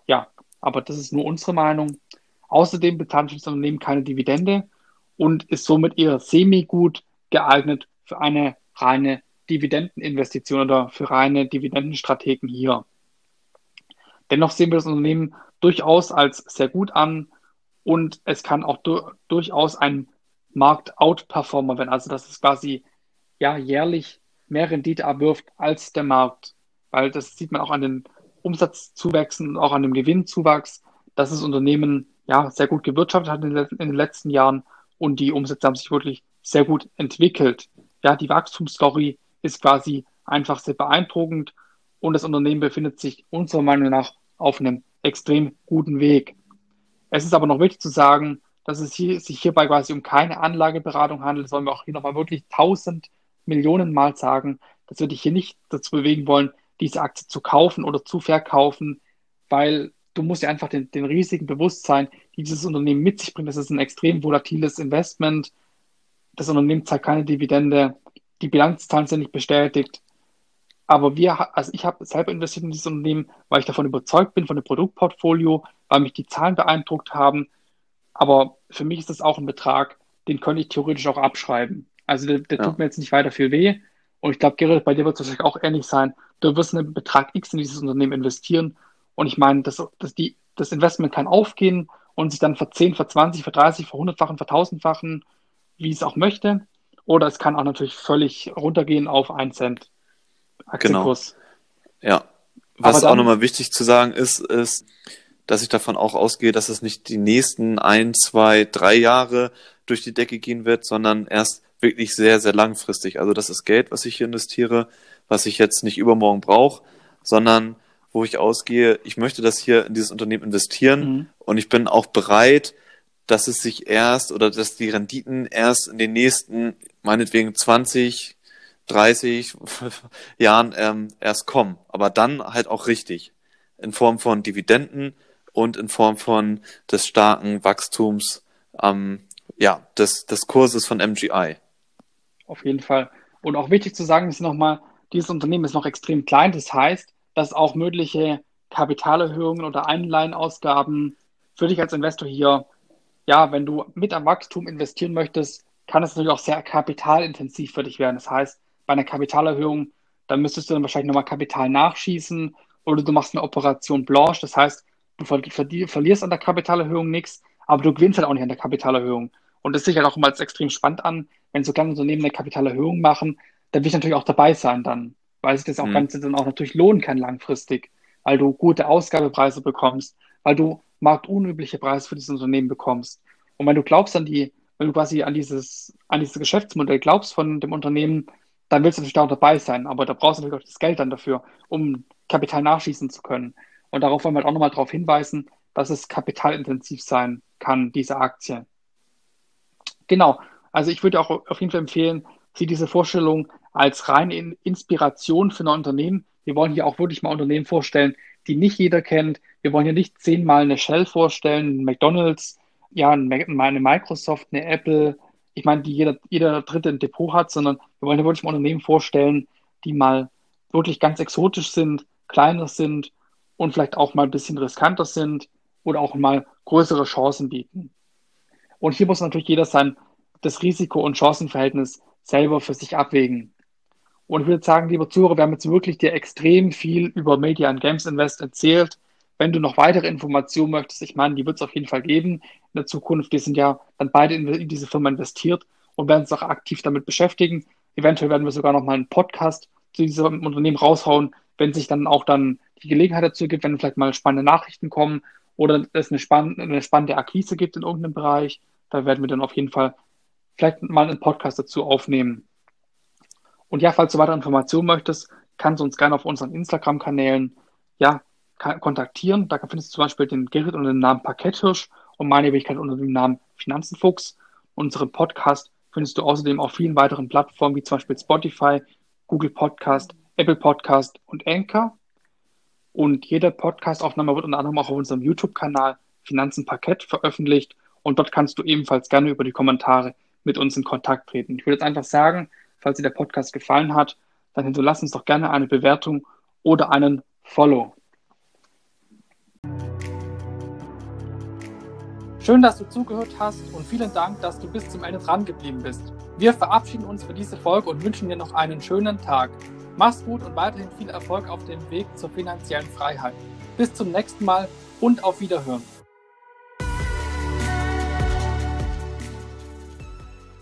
Ja, aber das ist nur unsere Meinung. Außerdem bezahlt das Unternehmen keine Dividende und ist somit eher semi-gut geeignet für eine reine Dividendeninvestition oder für reine Dividendenstrategen hier. Dennoch sehen wir das Unternehmen durchaus als sehr gut an und es kann auch du durchaus ein Markt-Outperformer werden. Also dass es quasi ja jährlich mehr Rendite erwirft als der Markt. Weil das sieht man auch an den Umsatzzuwächsen und auch an dem Gewinnzuwachs, dass das Unternehmen ja sehr gut gewirtschaftet hat in den letzten Jahren und die Umsätze haben sich wirklich sehr gut entwickelt ja, die Wachstumsstory ist quasi einfach sehr beeindruckend und das Unternehmen befindet sich unserer Meinung nach auf einem extrem guten Weg. Es ist aber noch wichtig zu sagen, dass es hier, sich hierbei quasi um keine Anlageberatung handelt. Das wollen wir auch hier nochmal wirklich tausend Millionen Mal sagen, dass wir dich hier nicht dazu bewegen wollen, diese Aktie zu kaufen oder zu verkaufen, weil du musst ja einfach den, den Risiken bewusst sein, die dieses Unternehmen mit sich bringt. Das ist ein extrem volatiles Investment das Unternehmen zahlt keine Dividende, die Bilanzzahlen sind nicht bestätigt. Aber wir, also ich habe selber investiert in dieses Unternehmen, weil ich davon überzeugt bin, von dem Produktportfolio, weil mich die Zahlen beeindruckt haben. Aber für mich ist das auch ein Betrag, den könnte ich theoretisch auch abschreiben. Also der, der ja. tut mir jetzt nicht weiter viel weh. Und ich glaube, Gerrit, bei dir wird es wahrscheinlich auch ähnlich sein. Du wirst einen Betrag X in dieses Unternehmen investieren. Und ich meine, das, das, die, das Investment kann aufgehen und sich dann für 10, für 20, für 30, für 100-fachen, für 1000-fachen wie es auch möchte. Oder es kann auch natürlich völlig runtergehen auf 1 Cent Aktienkurs. Genau. Ja. Was dann, auch nochmal wichtig zu sagen ist, ist, dass ich davon auch ausgehe, dass es nicht die nächsten ein, zwei, drei Jahre durch die Decke gehen wird, sondern erst wirklich sehr, sehr langfristig. Also das ist Geld, was ich hier investiere, was ich jetzt nicht übermorgen brauche, sondern wo ich ausgehe, ich möchte das hier in dieses Unternehmen investieren mhm. und ich bin auch bereit, dass es sich erst oder dass die Renditen erst in den nächsten, meinetwegen 20, 30 Jahren ähm, erst kommen. Aber dann halt auch richtig. In Form von Dividenden und in Form von des starken Wachstums ähm, ja, des, des Kurses von MGI. Auf jeden Fall. Und auch wichtig zu sagen ist nochmal, dieses Unternehmen ist noch extrem klein. Das heißt, dass auch mögliche Kapitalerhöhungen oder Einleihenausgaben für dich als Investor hier ja, wenn du mit am Wachstum investieren möchtest, kann es natürlich auch sehr kapitalintensiv für dich werden. Das heißt, bei einer Kapitalerhöhung, dann müsstest du dann wahrscheinlich nochmal Kapital nachschießen oder du machst eine Operation Blanche. Das heißt, du ver ver verlierst an der Kapitalerhöhung nichts, aber du gewinnst halt auch nicht an der Kapitalerhöhung. Und das sich halt auch immer als extrem spannend an, wenn so kleine Unternehmen eine Kapitalerhöhung machen, dann will ich natürlich auch dabei sein dann, weil sich das auch mhm. Ganze dann auch natürlich lohnen kann langfristig, weil du gute Ausgabepreise bekommst, weil du marktunübliche Preise für dieses Unternehmen bekommst. Und wenn du glaubst an die, wenn du quasi an dieses, an dieses Geschäftsmodell glaubst von dem Unternehmen, dann willst du natürlich auch dabei sein. Aber da brauchst du natürlich auch das Geld dann dafür, um Kapital nachschießen zu können. Und darauf wollen wir halt auch nochmal darauf hinweisen, dass es kapitalintensiv sein kann, diese Aktie. Genau. Also ich würde auch auf jeden Fall empfehlen, sieh diese Vorstellung als reine Inspiration für ein Unternehmen. Wir wollen hier auch wirklich mal Unternehmen vorstellen, die nicht jeder kennt. Wir wollen hier nicht zehnmal eine Shell vorstellen, ein McDonalds, ja, eine Microsoft, eine Apple, ich meine, die jeder, jeder Dritte ein Depot hat, sondern wir wollen hier wirklich mal Unternehmen vorstellen, die mal wirklich ganz exotisch sind, kleiner sind und vielleicht auch mal ein bisschen riskanter sind oder auch mal größere Chancen bieten. Und hier muss natürlich jeder sein, das Risiko- und Chancenverhältnis selber für sich abwägen. Und ich würde sagen, lieber Zuhörer, wir haben jetzt wirklich dir extrem viel über Media and Games Invest erzählt. Wenn du noch weitere Informationen möchtest, ich meine, die wird es auf jeden Fall geben in der Zukunft. Wir sind ja dann beide in, in diese Firma investiert und werden uns auch aktiv damit beschäftigen. Eventuell werden wir sogar noch mal einen Podcast zu diesem Unternehmen raushauen, wenn sich dann auch dann die Gelegenheit dazu gibt, wenn vielleicht mal spannende Nachrichten kommen oder es eine, spann eine spannende Akquise gibt in irgendeinem Bereich. Da werden wir dann auf jeden Fall vielleicht mal einen Podcast dazu aufnehmen. Und ja, falls du weitere Informationen möchtest, kannst du uns gerne auf unseren Instagram-Kanälen ja, kontaktieren. Da findest du zum Beispiel den Gerrit unter dem Namen Parketthirsch und meine Wenigkeit unter dem Namen Finanzenfuchs. Unseren Podcast findest du außerdem auf vielen weiteren Plattformen wie zum Beispiel Spotify, Google Podcast, Apple Podcast und Anchor. Und jede Podcastaufnahme wird unter anderem auch auf unserem YouTube-Kanal Finanzen Parkett veröffentlicht. Und dort kannst du ebenfalls gerne über die Kommentare mit uns in Kontakt treten. Ich würde jetzt einfach sagen, falls dir der Podcast gefallen hat, dann hinterlass uns doch gerne eine Bewertung oder einen Follow. Schön, dass du zugehört hast und vielen Dank, dass du bis zum Ende dran geblieben bist. Wir verabschieden uns für diese Folge und wünschen dir noch einen schönen Tag. Mach's gut und weiterhin viel Erfolg auf dem Weg zur finanziellen Freiheit. Bis zum nächsten Mal und auf Wiederhören.